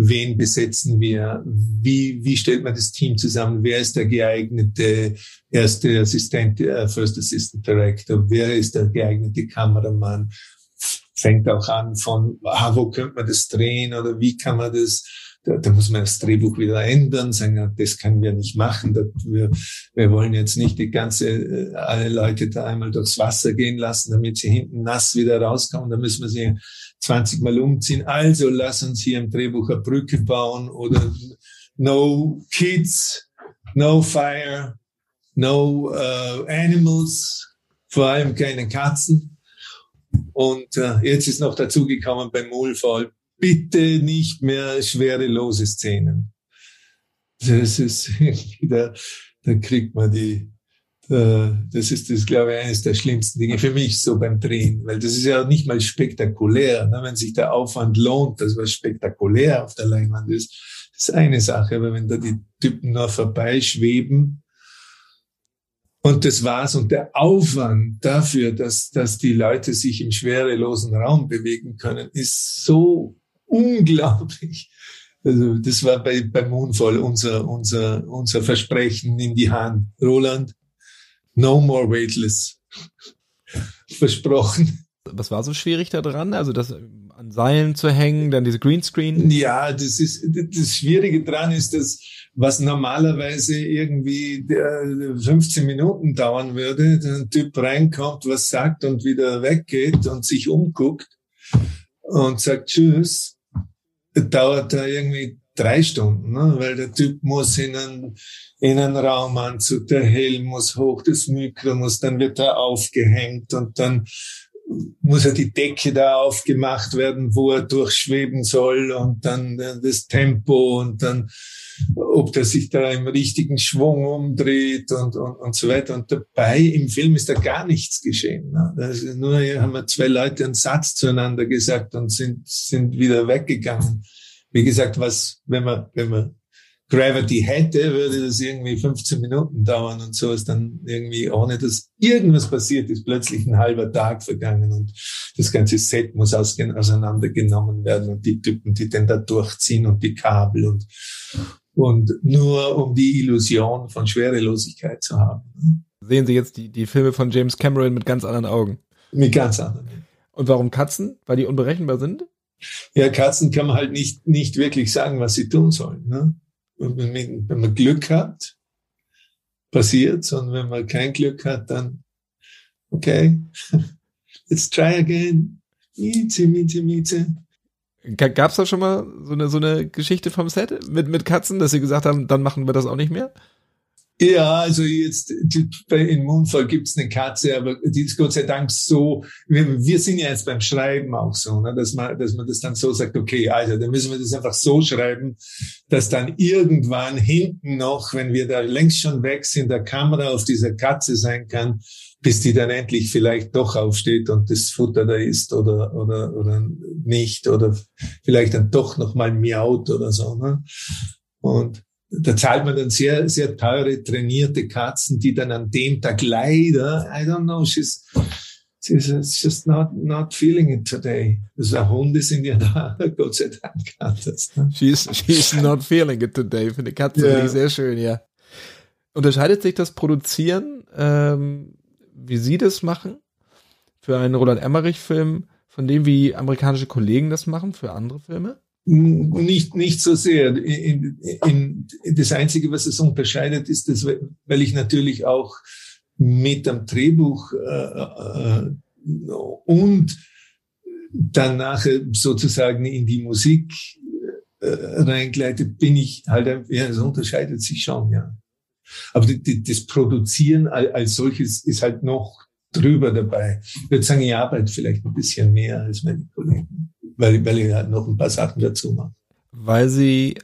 wen besetzen wir, wie, wie stellt man das Team zusammen, wer ist der geeignete erste Assistent, äh, First Assistant Director, wer ist der geeignete Kameramann, fängt auch an von, ah, wo könnte man das drehen oder wie kann man das, da, da muss man das Drehbuch wieder ändern, sagen, das können wir nicht machen. Da, wir, wir wollen jetzt nicht die ganze, äh, alle Leute da einmal durchs Wasser gehen lassen, damit sie hinten nass wieder rauskommen. Da müssen wir sie 20 Mal umziehen. Also lass uns hier im Drehbuch eine Brücke bauen oder no kids, no fire, no uh, animals, vor allem keine Katzen. Und äh, jetzt ist noch dazugekommen beim Mulfall, bitte nicht mehr schwerelose Szenen. Das ist <laughs> wieder, da kriegt man die, das ist das, glaube ich, eines der schlimmsten Dinge für mich so beim Drehen, weil das ist ja nicht mal spektakulär. Ne? Wenn sich der Aufwand lohnt, dass was spektakulär auf der Leinwand ist, ist eine Sache. Aber wenn da die Typen nur vorbeischweben, und das war's. Und der Aufwand dafür, dass, dass die Leute sich im schwerelosen Raum bewegen können, ist so unglaublich. Also das war bei, bei Moonfall unser, unser, unser Versprechen in die Hand. Roland, no more weightless. <laughs> Versprochen. Was war so schwierig daran? Also das an Seilen zu hängen, dann diese Greenscreen? Ja, das ist das Schwierige dran ist, dass was normalerweise irgendwie 15 Minuten dauern würde, ein Typ reinkommt, was sagt und wieder weggeht und sich umguckt und sagt Tschüss, dauert da irgendwie drei Stunden, ne? weil der Typ muss in einen, in einen Raumanzug, der Helm muss hoch, das Mikro muss, dann wird er aufgehängt und dann muss ja die Decke da aufgemacht werden, wo er durchschweben soll und dann das Tempo und dann, ob der sich da im richtigen Schwung umdreht und, und, und so weiter. Und dabei im Film ist da gar nichts geschehen. Ne? Nur hier haben wir zwei Leute einen Satz zueinander gesagt und sind, sind wieder weggegangen. Wie gesagt, was, wenn man, wenn man Gravity hätte, würde das irgendwie 15 Minuten dauern und so ist dann irgendwie, ohne dass irgendwas passiert ist, plötzlich ein halber Tag vergangen und das ganze Set muss auseinandergenommen werden und die Typen, die den da durchziehen und die Kabel und, und nur um die Illusion von Schwerelosigkeit zu haben. Sehen Sie jetzt die, die Filme von James Cameron mit ganz anderen Augen? Mit ganz anderen. Und warum Katzen? Weil die unberechenbar sind? Ja, Katzen kann man halt nicht, nicht wirklich sagen, was sie tun sollen. Ne? wenn, wenn man Glück hat, passiert und wenn man kein Glück hat, dann, okay, <laughs> let's try again. Mieze, mieze, mieze. Gab es da schon mal so eine, so eine Geschichte vom Set mit, mit Katzen, dass sie gesagt haben, dann machen wir das auch nicht mehr? Ja, also jetzt in Moonfall gibt's eine Katze, aber die ist Gott sei Dank so, wir, wir sind ja jetzt beim Schreiben auch so, ne, dass, man, dass man das dann so sagt, okay, also dann müssen wir das einfach so schreiben, dass dann irgendwann hinten noch, wenn wir da längst schon weg sind, der Kamera auf dieser Katze sein kann, bis die dann endlich vielleicht doch aufsteht und das Futter da ist oder, oder, oder nicht oder vielleicht dann doch noch mal miaut oder so. Ne? Und da zahlt man dann sehr, sehr teure, trainierte Katzen, die dann an dem Tag leider, I don't know, she's, she's just not, not feeling it today. Also Hunde sind ja <laughs> da, Gott sei Dank anders. Ne? She's, she's not feeling it today. Für eine Katze yeah. finde ich sehr schön, ja. Unterscheidet sich das Produzieren, ähm, wie Sie das machen, für einen Roland Emmerich-Film, von dem, wie amerikanische Kollegen das machen, für andere Filme? Nicht, nicht so sehr. In, in, das Einzige, was es unterscheidet, ist, dass, weil ich natürlich auch mit dem Drehbuch äh, äh, und dann nachher sozusagen in die Musik äh, reingleitet, bin ich halt, ja, es unterscheidet sich schon, ja. Aber die, die, das Produzieren als solches ist halt noch drüber dabei. Ich würde sagen, ich arbeite vielleicht ein bisschen mehr als meine Kollegen weil, weil ich halt noch ein paar Sachen dazu mache. Weil Sie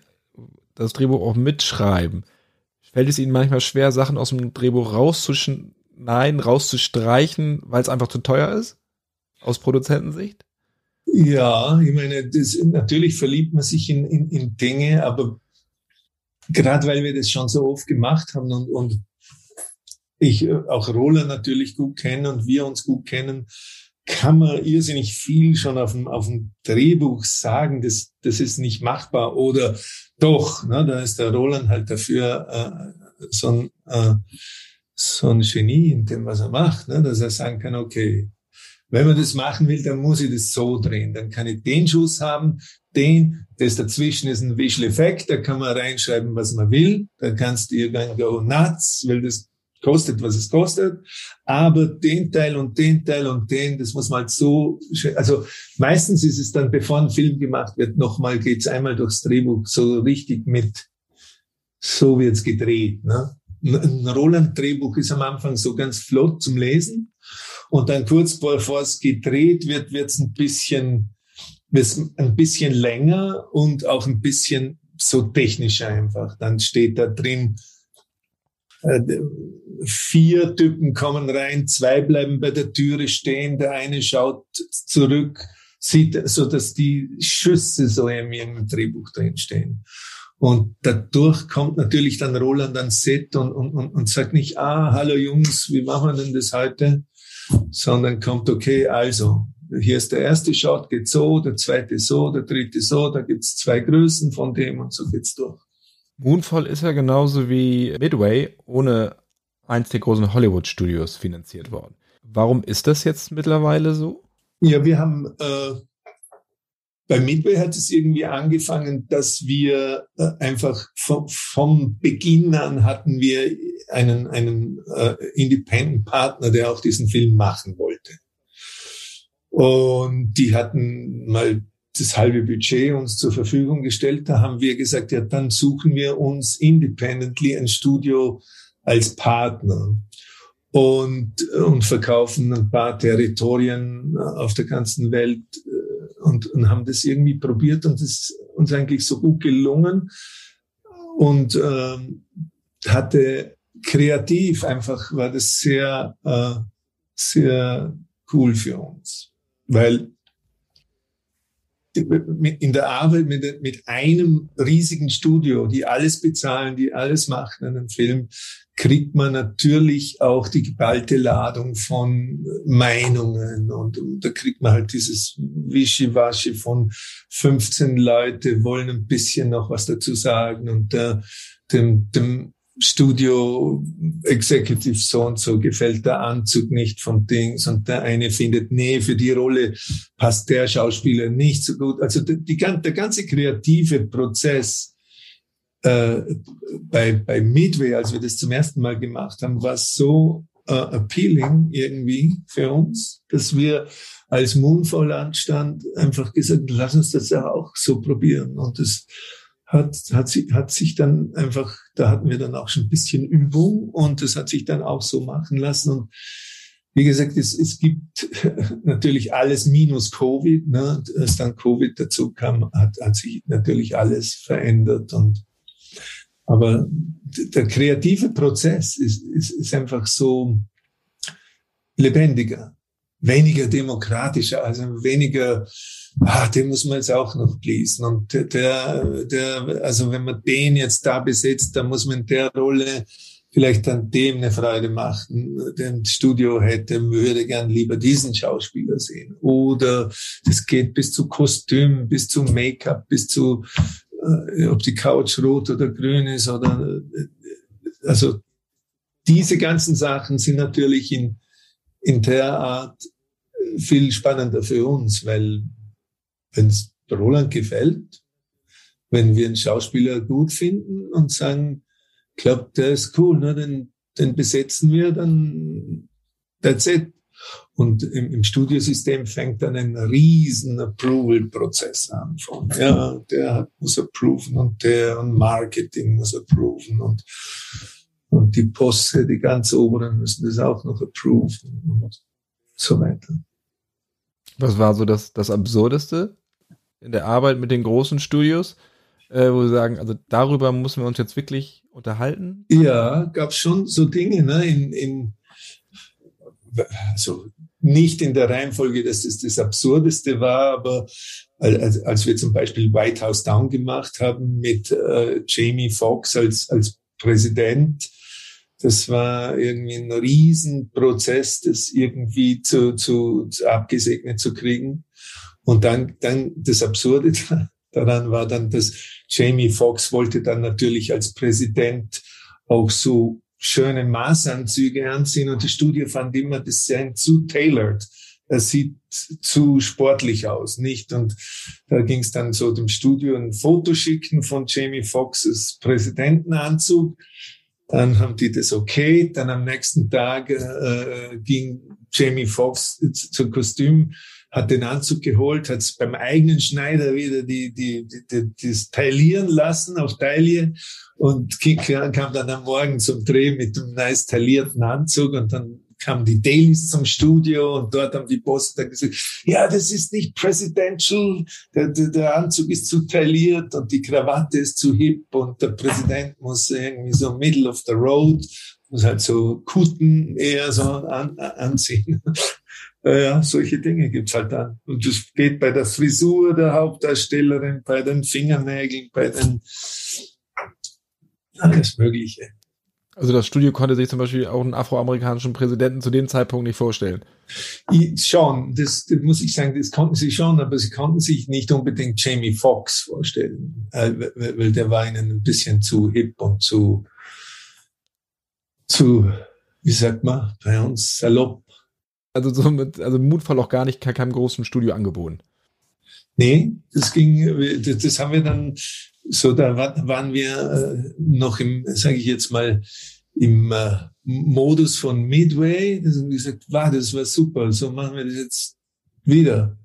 das Drehbuch auch mitschreiben. Fällt es Ihnen manchmal schwer, Sachen aus dem Drehbuch rauszuschneiden, rauszustreichen, weil es einfach zu teuer ist? Aus Produzentensicht? Ja, ich meine, das, natürlich verliebt man sich in, in, in Dinge, aber gerade weil wir das schon so oft gemacht haben und, und ich auch Roland natürlich gut kenne und wir uns gut kennen, kann man irrsinnig viel schon auf dem, auf dem Drehbuch sagen, das, das ist nicht machbar oder doch, ne, da ist der Roland halt dafür äh, so, ein, äh, so ein Genie in dem, was er macht, ne, dass er sagen kann, okay, wenn man das machen will, dann muss ich das so drehen. Dann kann ich den Schuss haben, den, das dazwischen ist ein Visual Effekt, da kann man reinschreiben, was man will. Da kannst du irgendwann go nuts, weil das kostet, was es kostet. Aber den Teil und den Teil und den, das muss man halt so, also meistens ist es dann, bevor ein Film gemacht wird, nochmal geht's einmal durchs Drehbuch so richtig mit, so wird's gedreht. Ne? Ein Roland-Drehbuch ist am Anfang so ganz flott zum Lesen. Und dann kurz bevor es gedreht wird, wird's ein bisschen, wird's ein bisschen länger und auch ein bisschen so technischer einfach. Dann steht da drin, vier Typen kommen rein, zwei bleiben bei der Türe stehen, der eine schaut zurück, sieht, so dass die Schüsse so in ihrem Drehbuch drin stehen. Und dadurch kommt natürlich dann Roland ans Set und, und, und, und sagt nicht, ah, hallo Jungs, wie machen wir denn das heute? Sondern kommt, okay, also, hier ist der erste Shot, geht so, der zweite so, der dritte so, da gibt's zwei Größen von dem und so geht's durch. Moonfall ist ja genauso wie Midway ohne eins der großen Hollywood-Studios finanziert worden. Warum ist das jetzt mittlerweile so? Ja, wir haben äh, bei Midway hat es irgendwie angefangen, dass wir äh, einfach vom, vom Beginn an hatten wir einen, einen äh, Independent Partner, der auch diesen Film machen wollte. Und die hatten mal das halbe Budget uns zur Verfügung gestellt. Da haben wir gesagt, ja, dann suchen wir uns independently ein Studio als Partner und, und verkaufen ein paar Territorien auf der ganzen Welt äh, und, und haben das irgendwie probiert und es ist uns eigentlich so gut gelungen und ähm, hatte kreativ einfach war das sehr äh, sehr cool für uns, weil in der Arbeit mit, einem riesigen Studio, die alles bezahlen, die alles machen in einem Film, kriegt man natürlich auch die geballte Ladung von Meinungen und, da kriegt man halt dieses Wischiwaschi von 15 Leute wollen ein bisschen noch was dazu sagen und der, dem, dem Studio Executive so und so gefällt der Anzug nicht vom Dings und der eine findet, nee, für die Rolle passt der Schauspieler nicht so gut. Also die, die, der ganze kreative Prozess äh, bei, bei Midway, als wir das zum ersten Mal gemacht haben, war so äh, appealing irgendwie für uns, dass wir als Moonfall anstand einfach gesagt, lass uns das ja auch so probieren und das hat, hat, hat sich dann einfach, da hatten wir dann auch schon ein bisschen Übung und das hat sich dann auch so machen lassen. Und wie gesagt, es, es gibt <laughs> natürlich alles minus Covid. Ne? Als dann Covid dazu kam, hat, hat sich natürlich alles verändert. Und aber der kreative Prozess ist, ist, ist einfach so lebendiger, weniger demokratischer, also weniger ah, den muss man jetzt auch noch lesen. Und der, der, also wenn man den jetzt da besetzt, dann muss man in der Rolle vielleicht dann dem eine Freude machen. Den Studio hätte, würde gern lieber diesen Schauspieler sehen. Oder es geht bis zu Kostüm, bis zu Make-up, bis zu, äh, ob die Couch rot oder grün ist oder, äh, also diese ganzen Sachen sind natürlich in, in der Art viel spannender für uns, weil wenn es Roland gefällt, wenn wir einen Schauspieler gut finden und sagen, glaubt, der ist cool, ne, den, den besetzen wir, dann that's it. Und im, im Studiosystem fängt dann ein riesen Approval-Prozess an von, ja, der muss approven und der und Marketing muss approven und, und die Posse, die ganz oberen müssen das auch noch approven und so weiter. Was war so das, das Absurdeste, in der Arbeit mit den großen Studios, äh, wo sie sagen, also darüber müssen wir uns jetzt wirklich unterhalten? Ja, gab schon so Dinge, ne, in, in also nicht in der Reihenfolge, dass das das Absurdeste war, aber als, als wir zum Beispiel White House Down gemacht haben mit äh, Jamie Foxx als, als Präsident, das war irgendwie ein Riesenprozess, das irgendwie zu, zu, zu abgesegnet zu kriegen. Und dann, dann das Absurde <laughs> daran war dann, dass Jamie Foxx wollte dann natürlich als Präsident auch so schöne Maßanzüge anziehen und die Studie fand immer, das sei zu tailored. Er sieht zu sportlich aus, nicht? Und da ging es dann so dem Studio ein Foto schicken von Jamie Foxxes Präsidentenanzug. Dann haben die das okay. Dann am nächsten Tag äh, ging Jamie Foxx zum Kostüm hat den Anzug geholt, hat beim eigenen Schneider wieder die, die, die, die, das taillieren lassen auf Taille und kam dann am Morgen zum Dreh mit einem nice taillierten Anzug und dann kamen die Dailies zum Studio und dort haben die Bosse dann gesagt, ja, das ist nicht presidential, der, der, der Anzug ist zu tailliert und die Krawatte ist zu hip und der Präsident muss irgendwie so middle of the road, muss halt so Kutten eher so an, anziehen. Ja, solche Dinge gibt's halt dann. Und das geht bei der Frisur der Hauptdarstellerin, bei den Fingernägeln, bei den alles Mögliche. Also das Studio konnte sich zum Beispiel auch einen afroamerikanischen Präsidenten zu dem Zeitpunkt nicht vorstellen. Ich, schon, das, das muss ich sagen, das konnten sie schon, aber sie konnten sich nicht unbedingt Jamie Foxx vorstellen, äh, weil der war ihnen ein bisschen zu hip und zu, zu, wie sagt man, bei uns salopp. Also so mit, also Mutfall auch gar nicht keinem großen Studio angeboten. Nee, das ging, das haben wir dann so, da waren wir äh, noch im, sage ich jetzt mal, im äh, Modus von Midway. Das haben gesagt, wow, das war super, so machen wir das jetzt wieder.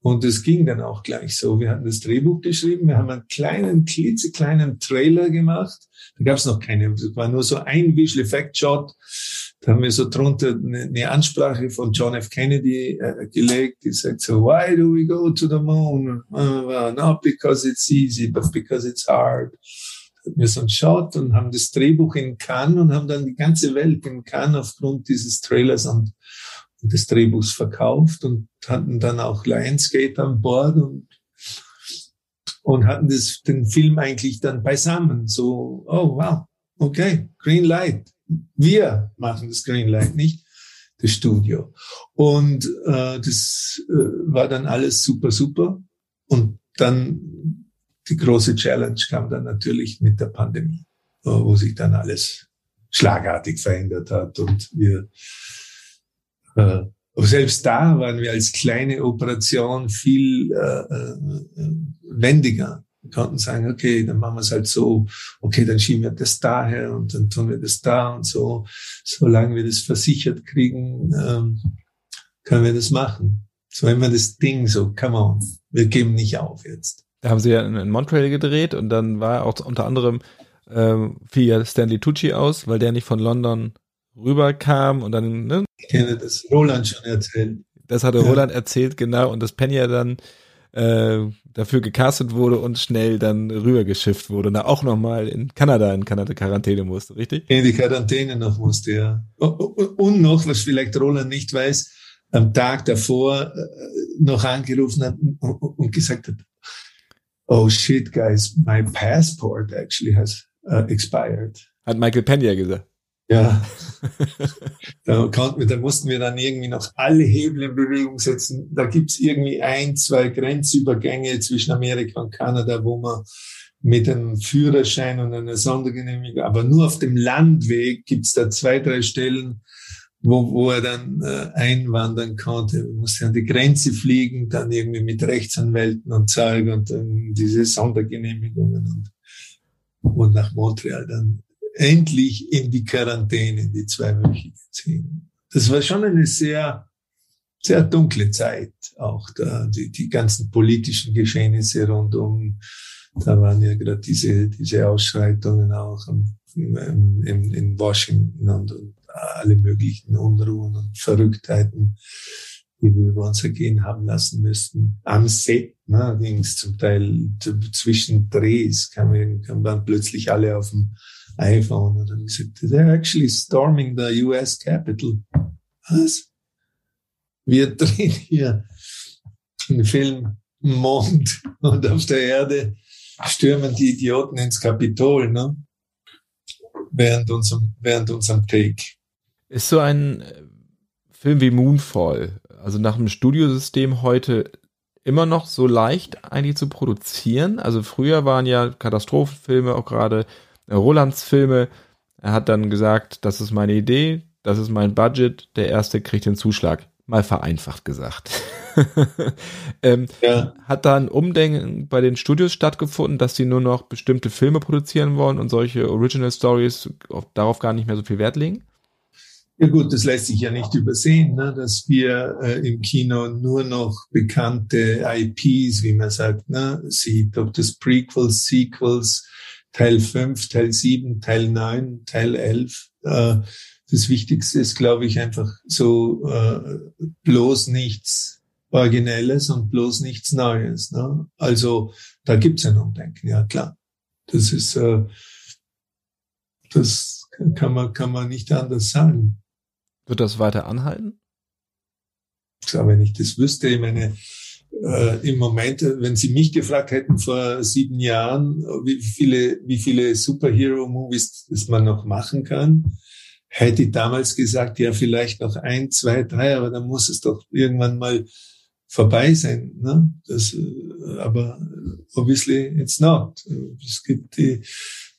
Und es ging dann auch gleich so. Wir hatten das Drehbuch geschrieben, wir haben einen kleinen, klitzekleinen Trailer gemacht. Da gab es noch keine, es war nur so ein Visual Effect Shot. Da haben wir so drunter eine, eine Ansprache von John F. Kennedy äh, gelegt, die sagt so, why do we go to the moon? Uh, not because it's easy, but because it's hard. Da hatten wir so einen Shot und haben das Drehbuch in Cannes und haben dann die ganze Welt in Cannes aufgrund dieses Trailers und des Drehbuchs verkauft und hatten dann auch Lionsgate an Bord und, und hatten das, den Film eigentlich dann beisammen. So, oh wow, okay, Green Light. Wir machen das Green Light, nicht das Studio. Und äh, das äh, war dann alles super, super. Und dann die große Challenge kam dann natürlich mit der Pandemie, wo sich dann alles schlagartig verändert hat und wir äh, aber selbst da waren wir als kleine Operation viel äh, äh, wendiger. Wir konnten sagen, okay, dann machen wir es halt so, okay, dann schieben wir das daher und dann tun wir das da und so. Solange wir das versichert kriegen, ähm, können wir das machen. So wir das Ding so, come on, wir geben nicht auf jetzt. Da haben sie ja in Montreal gedreht und dann war auch unter anderem ähm, fiel ja Stanley Tucci aus, weil der nicht von London rüberkam und dann, ne? Ich kenne das Roland schon erzählt. Das hatte ja. Roland erzählt, genau, und dass Penya dann äh, dafür gecastet wurde und schnell dann rübergeschifft wurde und da auch nochmal in Kanada in Kanada Quarantäne musste, richtig? In die Quarantäne noch musste, ja. Und noch, was vielleicht Roland nicht weiß, am Tag davor äh, noch angerufen hat und gesagt hat, oh shit, guys, my passport actually has uh, expired. Hat Michael Pena gesagt. Ja, <laughs> da, konnten da mussten wir dann irgendwie noch alle Hebel in Bewegung setzen. Da gibt's irgendwie ein, zwei Grenzübergänge zwischen Amerika und Kanada, wo man mit einem Führerschein und einer Sondergenehmigung, aber nur auf dem Landweg gibt's da zwei, drei Stellen, wo, wo er dann äh, einwandern konnte. Er musste an die Grenze fliegen, dann irgendwie mit Rechtsanwälten und Zeug und dann diese Sondergenehmigungen und, und nach Montreal dann endlich in die Quarantäne, die zweiwöchige ziehen. Das war schon eine sehr, sehr dunkle Zeit, auch da, die, die ganzen politischen Geschehnisse rundum. Da waren ja gerade diese, diese Ausschreitungen auch in, in, in Washington und, und alle möglichen Unruhen und Verrücktheiten, die wir über uns ergehen haben lassen müssten. Am Set ne, ging es zum Teil zwischen Drehs, kamen, kamen plötzlich alle auf dem iPhone und dann gesagt, they're actually storming the US Capitol. Was? Wir drehen hier einen Film Mond <laughs> und auf der Erde stürmen die Idioten ins Kapitol, ne? Während unserem, während unserem Take. Ist so ein äh, Film wie Moonfall, also nach dem Studiosystem heute immer noch so leicht eigentlich zu produzieren? Also früher waren ja Katastrophenfilme auch gerade Rolands Filme. Er hat dann gesagt, das ist meine Idee, das ist mein Budget, der erste kriegt den Zuschlag. Mal vereinfacht gesagt. <laughs> ähm, ja. Hat da ein Umdenken bei den Studios stattgefunden, dass sie nur noch bestimmte Filme produzieren wollen und solche Original Stories darauf gar nicht mehr so viel Wert legen? Ja gut, das lässt sich ja nicht übersehen, ne, dass wir äh, im Kino nur noch bekannte IPs, wie man sagt, ne, sieht, ob das Prequels, Sequels, Teil 5, Teil 7, Teil 9, Teil 11. Äh, das Wichtigste ist, glaube ich, einfach so äh, bloß nichts Originelles und bloß nichts Neues. Ne? Also da gibt's ein Umdenken, ja klar. Das ist, äh, das kann man, kann man nicht anders sagen. Wird das weiter anhalten? Ja, wenn ich das wüsste, ich meine, äh, im Moment, wenn Sie mich gefragt hätten vor sieben Jahren, wie viele, wie viele Superhero-Movies das man noch machen kann, hätte ich damals gesagt, ja, vielleicht noch ein, zwei, drei, aber dann muss es doch irgendwann mal vorbei sein. Ne? Das, äh, aber obviously it's not. Es gibt die,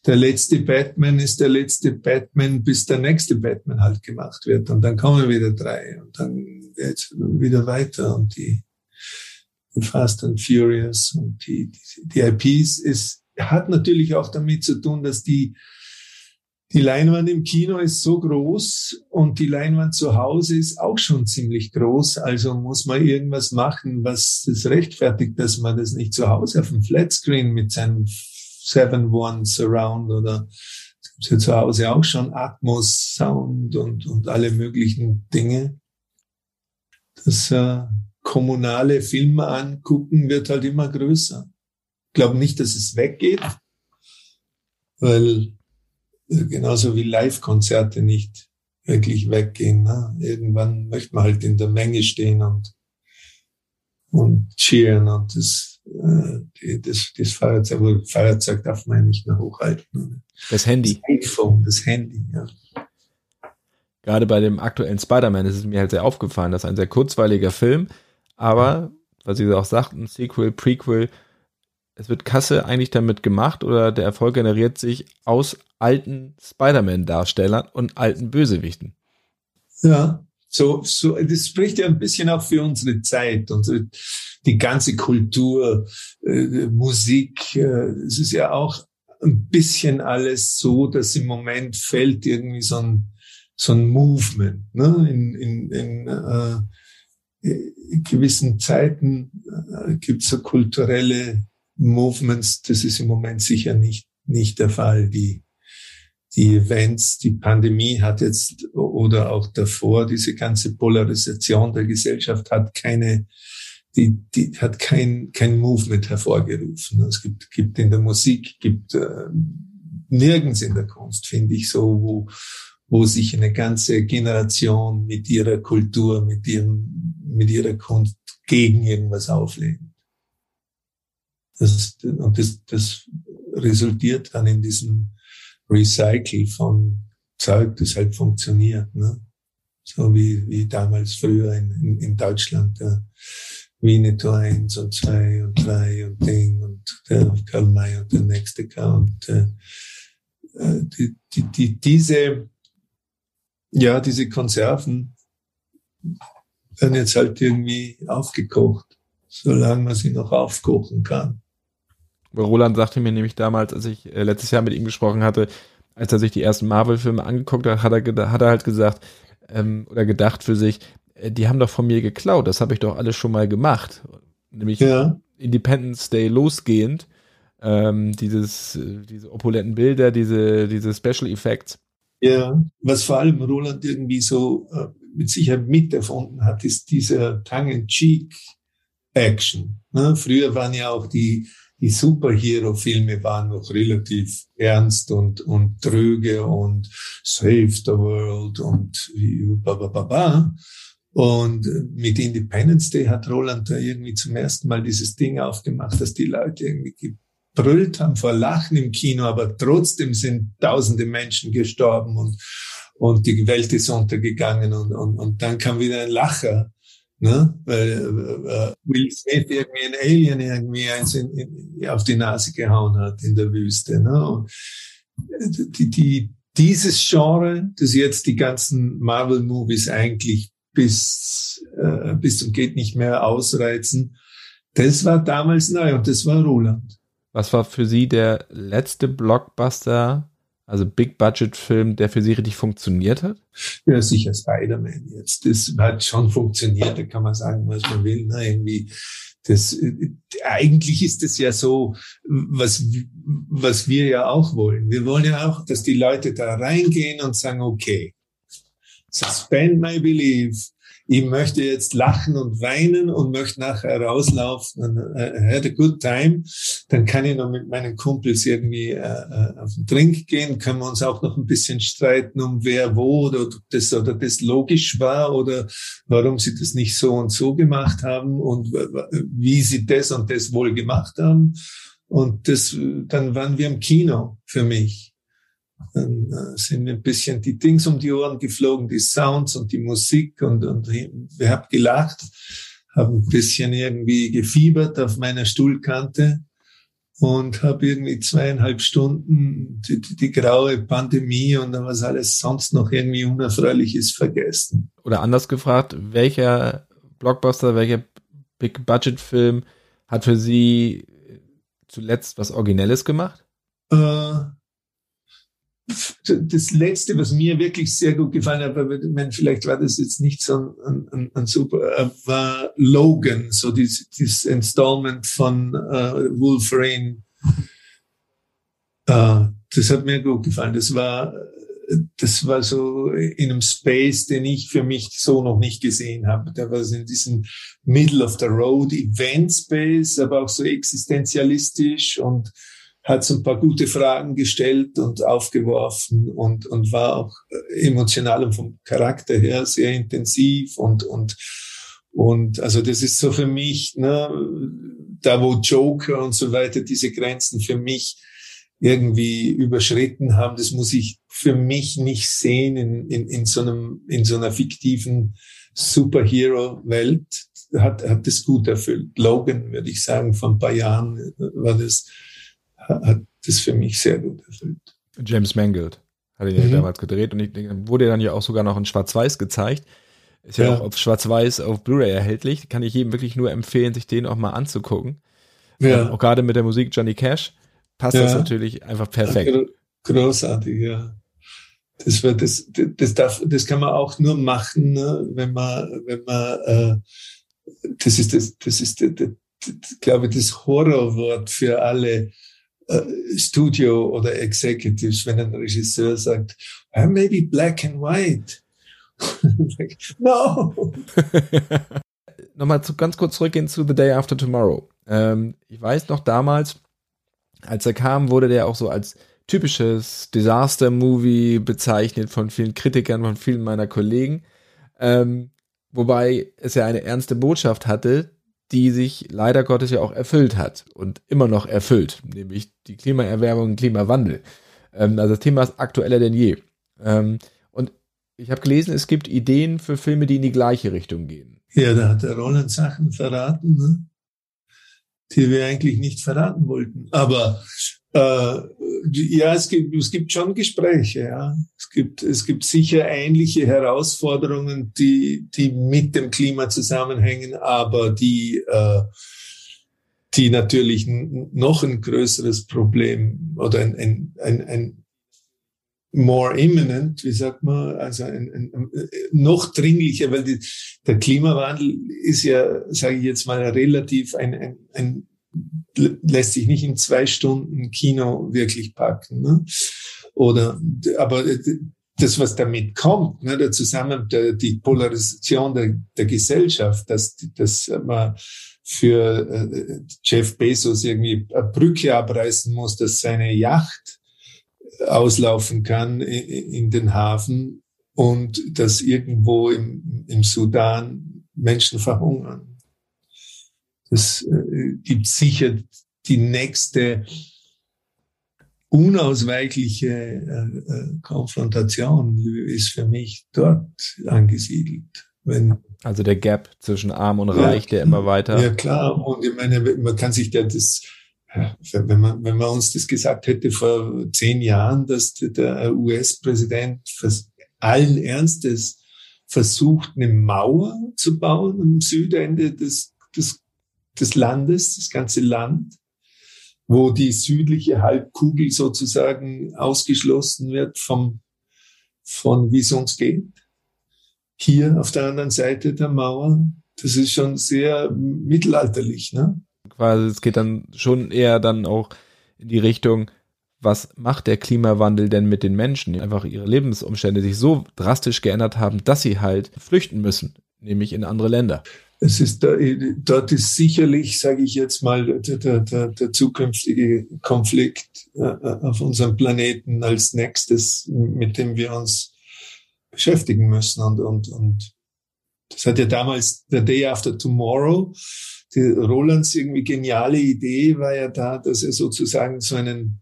der letzte Batman ist der letzte Batman, bis der nächste Batman halt gemacht wird. Und dann kommen wieder drei und dann geht's wieder weiter und die Fast and Furious und die, die, die IPs ist, hat natürlich auch damit zu tun, dass die, die Leinwand im Kino ist so groß und die Leinwand zu Hause ist auch schon ziemlich groß. Also muss man irgendwas machen, was das rechtfertigt, dass man das nicht zu Hause auf dem Flatscreen mit seinem 7-1 Surround oder es ja zu Hause auch schon Atmos, Sound und, und alle möglichen Dinge. Das äh, kommunale Filme angucken wird halt immer größer. Ich glaube nicht, dass es weggeht, weil genauso wie Live-Konzerte nicht wirklich weggehen. Ne? Irgendwann möchte man halt in der Menge stehen und, und cheeren und das, äh, das, das Feuerzeug, aber Feuerzeug darf man ja nicht mehr hochhalten. Ne? Das Handy. Das iPhone, das Handy, ja. Gerade bei dem aktuellen Spider-Man ist es mir halt sehr aufgefallen, dass ein sehr kurzweiliger Film, aber, was Sie auch sagten, Sequel, Prequel, es wird Kasse eigentlich damit gemacht oder der Erfolg generiert sich aus alten Spider-Man-Darstellern und alten Bösewichten. Ja, so, so, das spricht ja ein bisschen auch für unsere Zeit, unsere, die ganze Kultur, äh, Musik. Äh, es ist ja auch ein bisschen alles so, dass im Moment fällt irgendwie so ein, so ein Movement. Ne? In, in, in, äh, gewissen Zeiten äh, gibt es so kulturelle Movements. Das ist im Moment sicher nicht, nicht der Fall. Die, die Events, die Pandemie hat jetzt oder auch davor diese ganze Polarisation der Gesellschaft hat keine die, die hat kein, kein Movement hervorgerufen. Es gibt, gibt in der Musik, gibt äh, nirgends in der Kunst, finde ich, so, wo, wo sich eine ganze Generation mit ihrer Kultur, mit ihrem, mit ihrer Kunst gegen irgendwas auflehnt. Das, und das, das resultiert dann in diesem Recycle von Zeug, das halt funktioniert. Ne? So wie, wie damals früher in, in, in Deutschland. Ja. Winnetou 1 und 2 und 3 und Ding und der Karl May und der nächste K und äh, äh, die, die, die, diese, ja, diese Konserven werden jetzt halt irgendwie aufgekocht, solange man sie noch aufkochen kann. Roland sagte mir nämlich damals, als ich äh, letztes Jahr mit ihm gesprochen hatte, als er sich die ersten Marvel-Filme angeguckt hat, hat er, hat er halt gesagt ähm, oder gedacht für sich, äh, die haben doch von mir geklaut, das habe ich doch alles schon mal gemacht. Nämlich ja. Independence Day losgehend, ähm, dieses, äh, diese opulenten Bilder, diese, diese Special Effects. Ja, was vor allem Roland irgendwie so mit Sicherheit miterfunden hat, ist dieser Tongue-in-Cheek-Action. Ne? Früher waren ja auch die, die Superhero-Filme waren noch relativ ernst und, und tröge und Save the World und ba, ba, ba, ba. Und mit Independence Day hat Roland da irgendwie zum ersten Mal dieses Ding aufgemacht, dass die Leute irgendwie gebrüllt haben vor Lachen im Kino, aber trotzdem sind tausende Menschen gestorben und, und die Welt ist untergegangen und, und, und dann kam wieder ein Lacher. Ne? Weil äh, Will Smith irgendwie ein Alien irgendwie eins in, in, auf die Nase gehauen hat in der Wüste. Ne? Und die, die, dieses Genre, das jetzt die ganzen Marvel-Movies eigentlich bis, äh, bis zum geht nicht mehr ausreizen. Das war damals neu und das war Roland. Was war für Sie der letzte Blockbuster, also Big Budget Film, der für Sie richtig funktioniert hat? Ja, sicher Spider-Man jetzt. Das hat schon funktioniert, da kann man sagen, was man will. Ne? Irgendwie das, eigentlich ist es ja so, was, was wir ja auch wollen. Wir wollen ja auch, dass die Leute da reingehen und sagen, okay, suspend my belief. Ich möchte jetzt lachen und weinen und möchte nachher rauslaufen und uh, had a good time. Dann kann ich noch mit meinen Kumpels irgendwie uh, auf den Drink gehen, können wir uns auch noch ein bisschen streiten, um wer wo oder das oder das logisch war oder warum sie das nicht so und so gemacht haben und wie sie das und das wohl gemacht haben. Und das, dann waren wir im Kino für mich. Dann äh, sind mir ein bisschen die Dings um die Ohren geflogen, die Sounds und die Musik und, und wir haben gelacht, haben ein bisschen irgendwie gefiebert auf meiner Stuhlkante und habe irgendwie zweieinhalb Stunden die, die, die, graue Pandemie und dann was alles sonst noch irgendwie unerfreuliches vergessen. Oder anders gefragt, welcher Blockbuster, welcher Big Budget Film hat für Sie zuletzt was Originelles gemacht? Äh, das Letzte, was mir wirklich sehr gut gefallen hat, aber vielleicht war das jetzt nicht so ein, ein, ein super, äh, war Logan, so dieses, dieses Installment von äh, Wolverine. Äh, das hat mir gut gefallen. Das war, das war so in einem Space, den ich für mich so noch nicht gesehen habe. Der war so in diesem Middle of the Road Event Space, aber auch so existenzialistisch und hat so ein paar gute Fragen gestellt und aufgeworfen und, und war auch emotional und vom Charakter her sehr intensiv und, und, und also das ist so für mich, ne, da wo Joker und so weiter diese Grenzen für mich irgendwie überschritten haben, das muss ich für mich nicht sehen in, in, in so einem, in so einer fiktiven Superhero-Welt. Hat, hat das gut erfüllt. Logan, würde ich sagen, vor ein paar Jahren war das, hat das für mich sehr gut erfüllt. James Mangold hat ihn ja mhm. damals gedreht und ich, wurde dann ja auch sogar noch in Schwarz-Weiß gezeigt. Ist ja, ja, auch auf Schwarz-Weiß auf Blu-ray erhältlich. Kann ich jedem wirklich nur empfehlen, sich den auch mal anzugucken. Ja. auch gerade mit der Musik Johnny Cash passt ja. das natürlich einfach perfekt. Großartig, ja. Das, wird, das, das, darf, das kann man auch nur machen, ne, wenn man, wenn man, äh, das ist das, das ist, das, das, glaube ich, das Horrorwort für alle Studio oder Executives, wenn ein Regisseur sagt, oh, maybe black and white. <laughs> no. <laughs> Nochmal zu, ganz kurz zurückgehen zu The Day After Tomorrow. Ähm, ich weiß noch damals, als er kam, wurde der auch so als typisches Disaster-Movie bezeichnet von vielen Kritikern, von vielen meiner Kollegen. Ähm, wobei es ja eine ernste Botschaft hatte, die sich leider Gottes ja auch erfüllt hat und immer noch erfüllt, nämlich die Klimaerwärmung Klimawandel. Ähm, also das Thema ist aktueller denn je. Ähm, und ich habe gelesen, es gibt Ideen für Filme, die in die gleiche Richtung gehen. Ja, da hat der Roland Sachen verraten, ne? die wir eigentlich nicht verraten wollten. Aber äh, ja, es gibt, es gibt schon Gespräche, ja. Es gibt, es gibt sicher ähnliche Herausforderungen, die, die mit dem Klima zusammenhängen, aber die, äh, die natürlich noch ein größeres Problem oder ein, ein, ein, ein more imminent, wie sagt man, also ein, ein, noch dringlicher, weil die, der Klimawandel ist ja, sage ich jetzt mal, relativ ein, ein, ein lässt sich nicht in zwei Stunden Kino wirklich packen. Ne? Oder, aber das, was damit kommt, ne, der Zusammen, der, die Polarisation der, der Gesellschaft, dass, dass man für äh, Jeff Bezos irgendwie eine Brücke abreißen muss, dass seine Yacht auslaufen kann in, in den Hafen und dass irgendwo im, im Sudan Menschen verhungern. Es äh, gibt sicher die nächste unausweichliche äh, äh, Konfrontation ist für mich dort angesiedelt. Wenn, also der Gap zwischen Arm und Reich, ja, der immer weiter. Ja klar, und ich meine, man kann sich ja das, wenn man, wenn man uns das gesagt hätte vor zehn Jahren, dass der US-Präsident allen Ernstes versucht, eine Mauer zu bauen am Südende des, des des Landes, das ganze Land, wo die südliche Halbkugel sozusagen ausgeschlossen wird vom, von wie es uns geht. Hier auf der anderen Seite der Mauer, das ist schon sehr mittelalterlich, ne? Quasi, es geht dann schon eher dann auch in die Richtung, was macht der Klimawandel denn mit den Menschen, einfach ihre Lebensumstände sich so drastisch geändert haben, dass sie halt flüchten müssen, nämlich in andere Länder. Es ist da, dort ist sicherlich, sage ich jetzt mal, der, der, der zukünftige Konflikt äh, auf unserem Planeten als nächstes, mit dem wir uns beschäftigen müssen. Und, und, und das hat ja damals der Day After Tomorrow, die Rolands irgendwie geniale Idee war ja da, dass er sozusagen so einen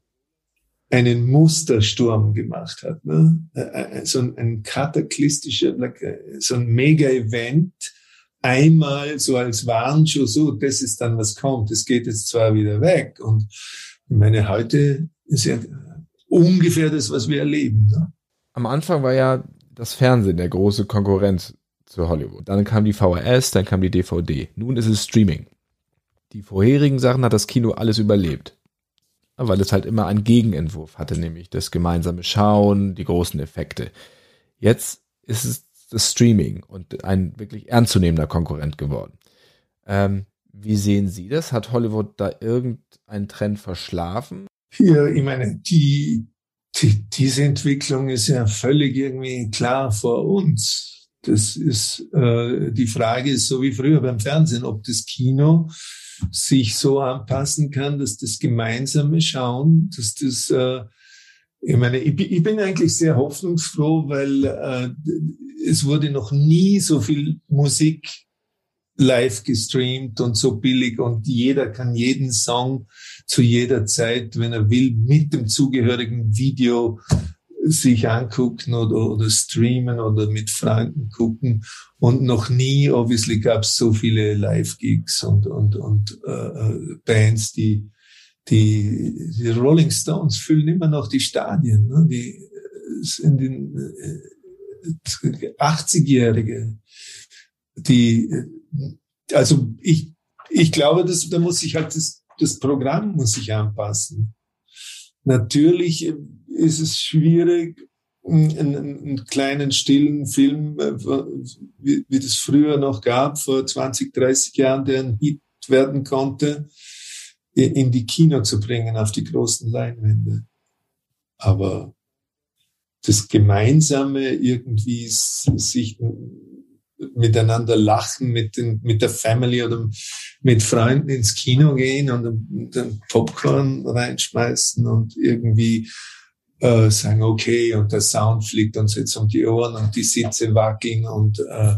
einen Mustersturm gemacht hat, ne? Äh, äh, so ein, ein kataklystischer, so ein Mega-Event, einmal so als Warnschuh, so, das ist dann, was kommt. Es geht jetzt zwar wieder weg. Und ich meine, heute ist ja ungefähr das, was wir erleben. Ne? Am Anfang war ja das Fernsehen der große Konkurrent zu Hollywood. Dann kam die VHS, dann kam die DVD. Nun ist es Streaming. Die vorherigen Sachen hat das Kino alles überlebt. weil es halt immer einen Gegenentwurf hatte, nämlich das gemeinsame Schauen, die großen Effekte. Jetzt ist es das Streaming und ein wirklich ernstzunehmender Konkurrent geworden. Ähm, wie sehen Sie das? Hat Hollywood da irgendeinen Trend verschlafen? Ja, ich meine, die, die, diese Entwicklung ist ja völlig irgendwie klar vor uns. Das ist äh, die Frage ist so wie früher beim Fernsehen, ob das Kino sich so anpassen kann, dass das gemeinsame Schauen, dass das äh, ich meine, ich, ich bin eigentlich sehr hoffnungsfroh, weil äh, es wurde noch nie so viel Musik live gestreamt und so billig und jeder kann jeden Song zu jeder Zeit, wenn er will, mit dem zugehörigen Video sich angucken oder, oder streamen oder mit Freunden gucken. Und noch nie, obviously, gab es so viele Live-Gigs und, und, und äh, äh, Bands, die, die, die Rolling Stones füllen immer noch die Stadien. Ne? Die in den äh, 80-Jährige, die, also ich, ich glaube, dass, da muss sich halt das, das Programm muss sich anpassen. Natürlich ist es schwierig, einen, einen kleinen stillen Film, äh, wie, wie das früher noch gab, vor 20, 30 Jahren, der ein Hit werden konnte, in die Kino zu bringen, auf die großen Leinwände. Aber das Gemeinsame irgendwie sich miteinander lachen, mit, den, mit der Family oder mit Freunden ins Kino gehen und den Popcorn reinschmeißen und irgendwie äh, sagen, okay, und der Sound fliegt uns jetzt um die Ohren und die Sitze wackeln und, äh,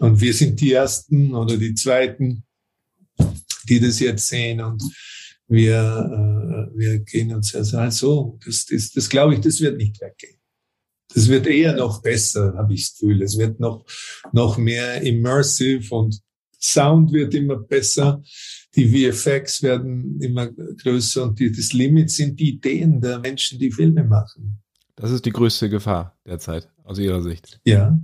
und wir sind die Ersten oder die Zweiten, die das jetzt sehen und wir, äh, wir gehen uns ja so, das, das, das glaube ich, das wird nicht weggehen. Das wird eher noch besser, habe ich das Gefühl. Es wird noch, noch mehr immersive und Sound wird immer besser. Die VFX werden immer größer und die, das Limit sind die Ideen der Menschen, die Filme machen. Das ist die größte Gefahr derzeit, aus Ihrer Sicht. Ja.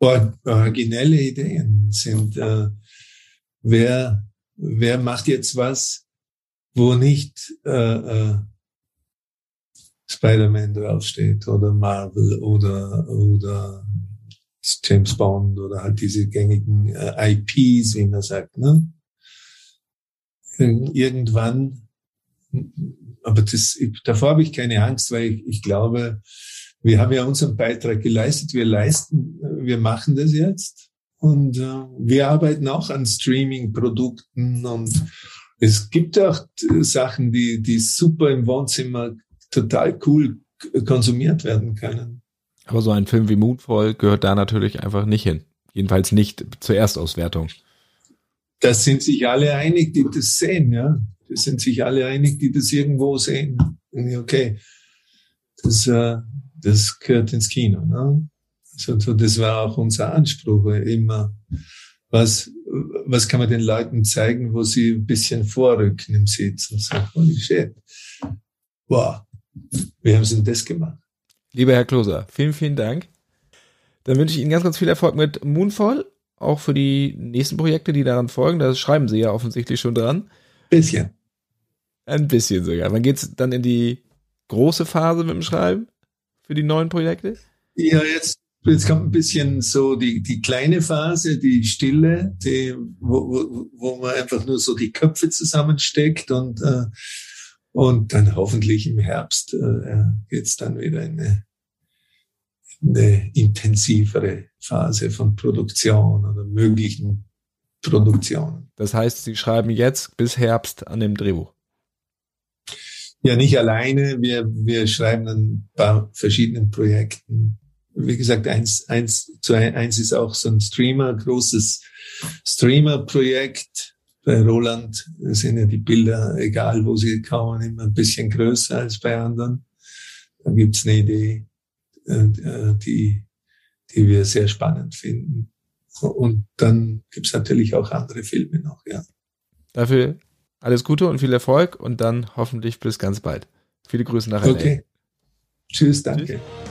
Originelle Ideen sind, äh, wer, wer macht jetzt was, wo nicht äh, äh, Spider-Man draufsteht oder Marvel oder, oder James Bond oder halt diese gängigen äh, IPs, wie man sagt. Ne? Irgendwann, aber das, davor habe ich keine Angst, weil ich, ich glaube, wir haben ja unseren Beitrag geleistet, wir leisten, wir machen das jetzt und äh, wir arbeiten auch an Streaming-Produkten und es gibt auch Sachen, die, die super im Wohnzimmer total cool konsumiert werden können. Aber so ein Film wie Moonfall gehört da natürlich einfach nicht hin. Jedenfalls nicht zur Erstauswertung. Das sind sich alle einig, die das sehen, ja. Das sind sich alle einig, die das irgendwo sehen. Okay, das, äh, das gehört ins Kino. Ne? Also, das war auch unser Anspruch immer. Was, was kann man den Leuten zeigen, wo sie ein bisschen vorrücken im Sitz und sagen, holy shit. Wow, wie haben Sie denn das gemacht? Lieber Herr Kloser, vielen, vielen Dank. Dann wünsche ich Ihnen ganz, ganz viel Erfolg mit Moonfall, auch für die nächsten Projekte, die daran folgen. Da schreiben Sie ja offensichtlich schon dran. Bisschen. Ein bisschen sogar. Wann geht's dann in die große Phase mit dem Schreiben für die neuen Projekte? Ja, jetzt, jetzt kommt ein bisschen so die, die kleine Phase, die Stille, die, wo, wo, wo man einfach nur so die Köpfe zusammensteckt und äh, und dann hoffentlich im Herbst äh, geht's dann wieder in eine, eine intensivere Phase von Produktion oder möglichen Produktionen. Das heißt, Sie schreiben jetzt bis Herbst an dem Drehbuch? Ja, nicht alleine. Wir, wir schreiben an paar verschiedenen Projekten. Wie gesagt, eins, eins zu eins ist auch so ein Streamer, großes Streamer-Projekt, bei Roland sind ja die Bilder, egal wo sie kommen, immer ein bisschen größer als bei anderen. Dann gibt's eine Idee, äh, die, die wir sehr spannend finden. Und dann gibt's natürlich auch andere Filme noch, ja. Dafür alles Gute und viel Erfolg und dann hoffentlich bis ganz bald. Viele Grüße nach LA. Okay. Tschüss, danke. Tschüss.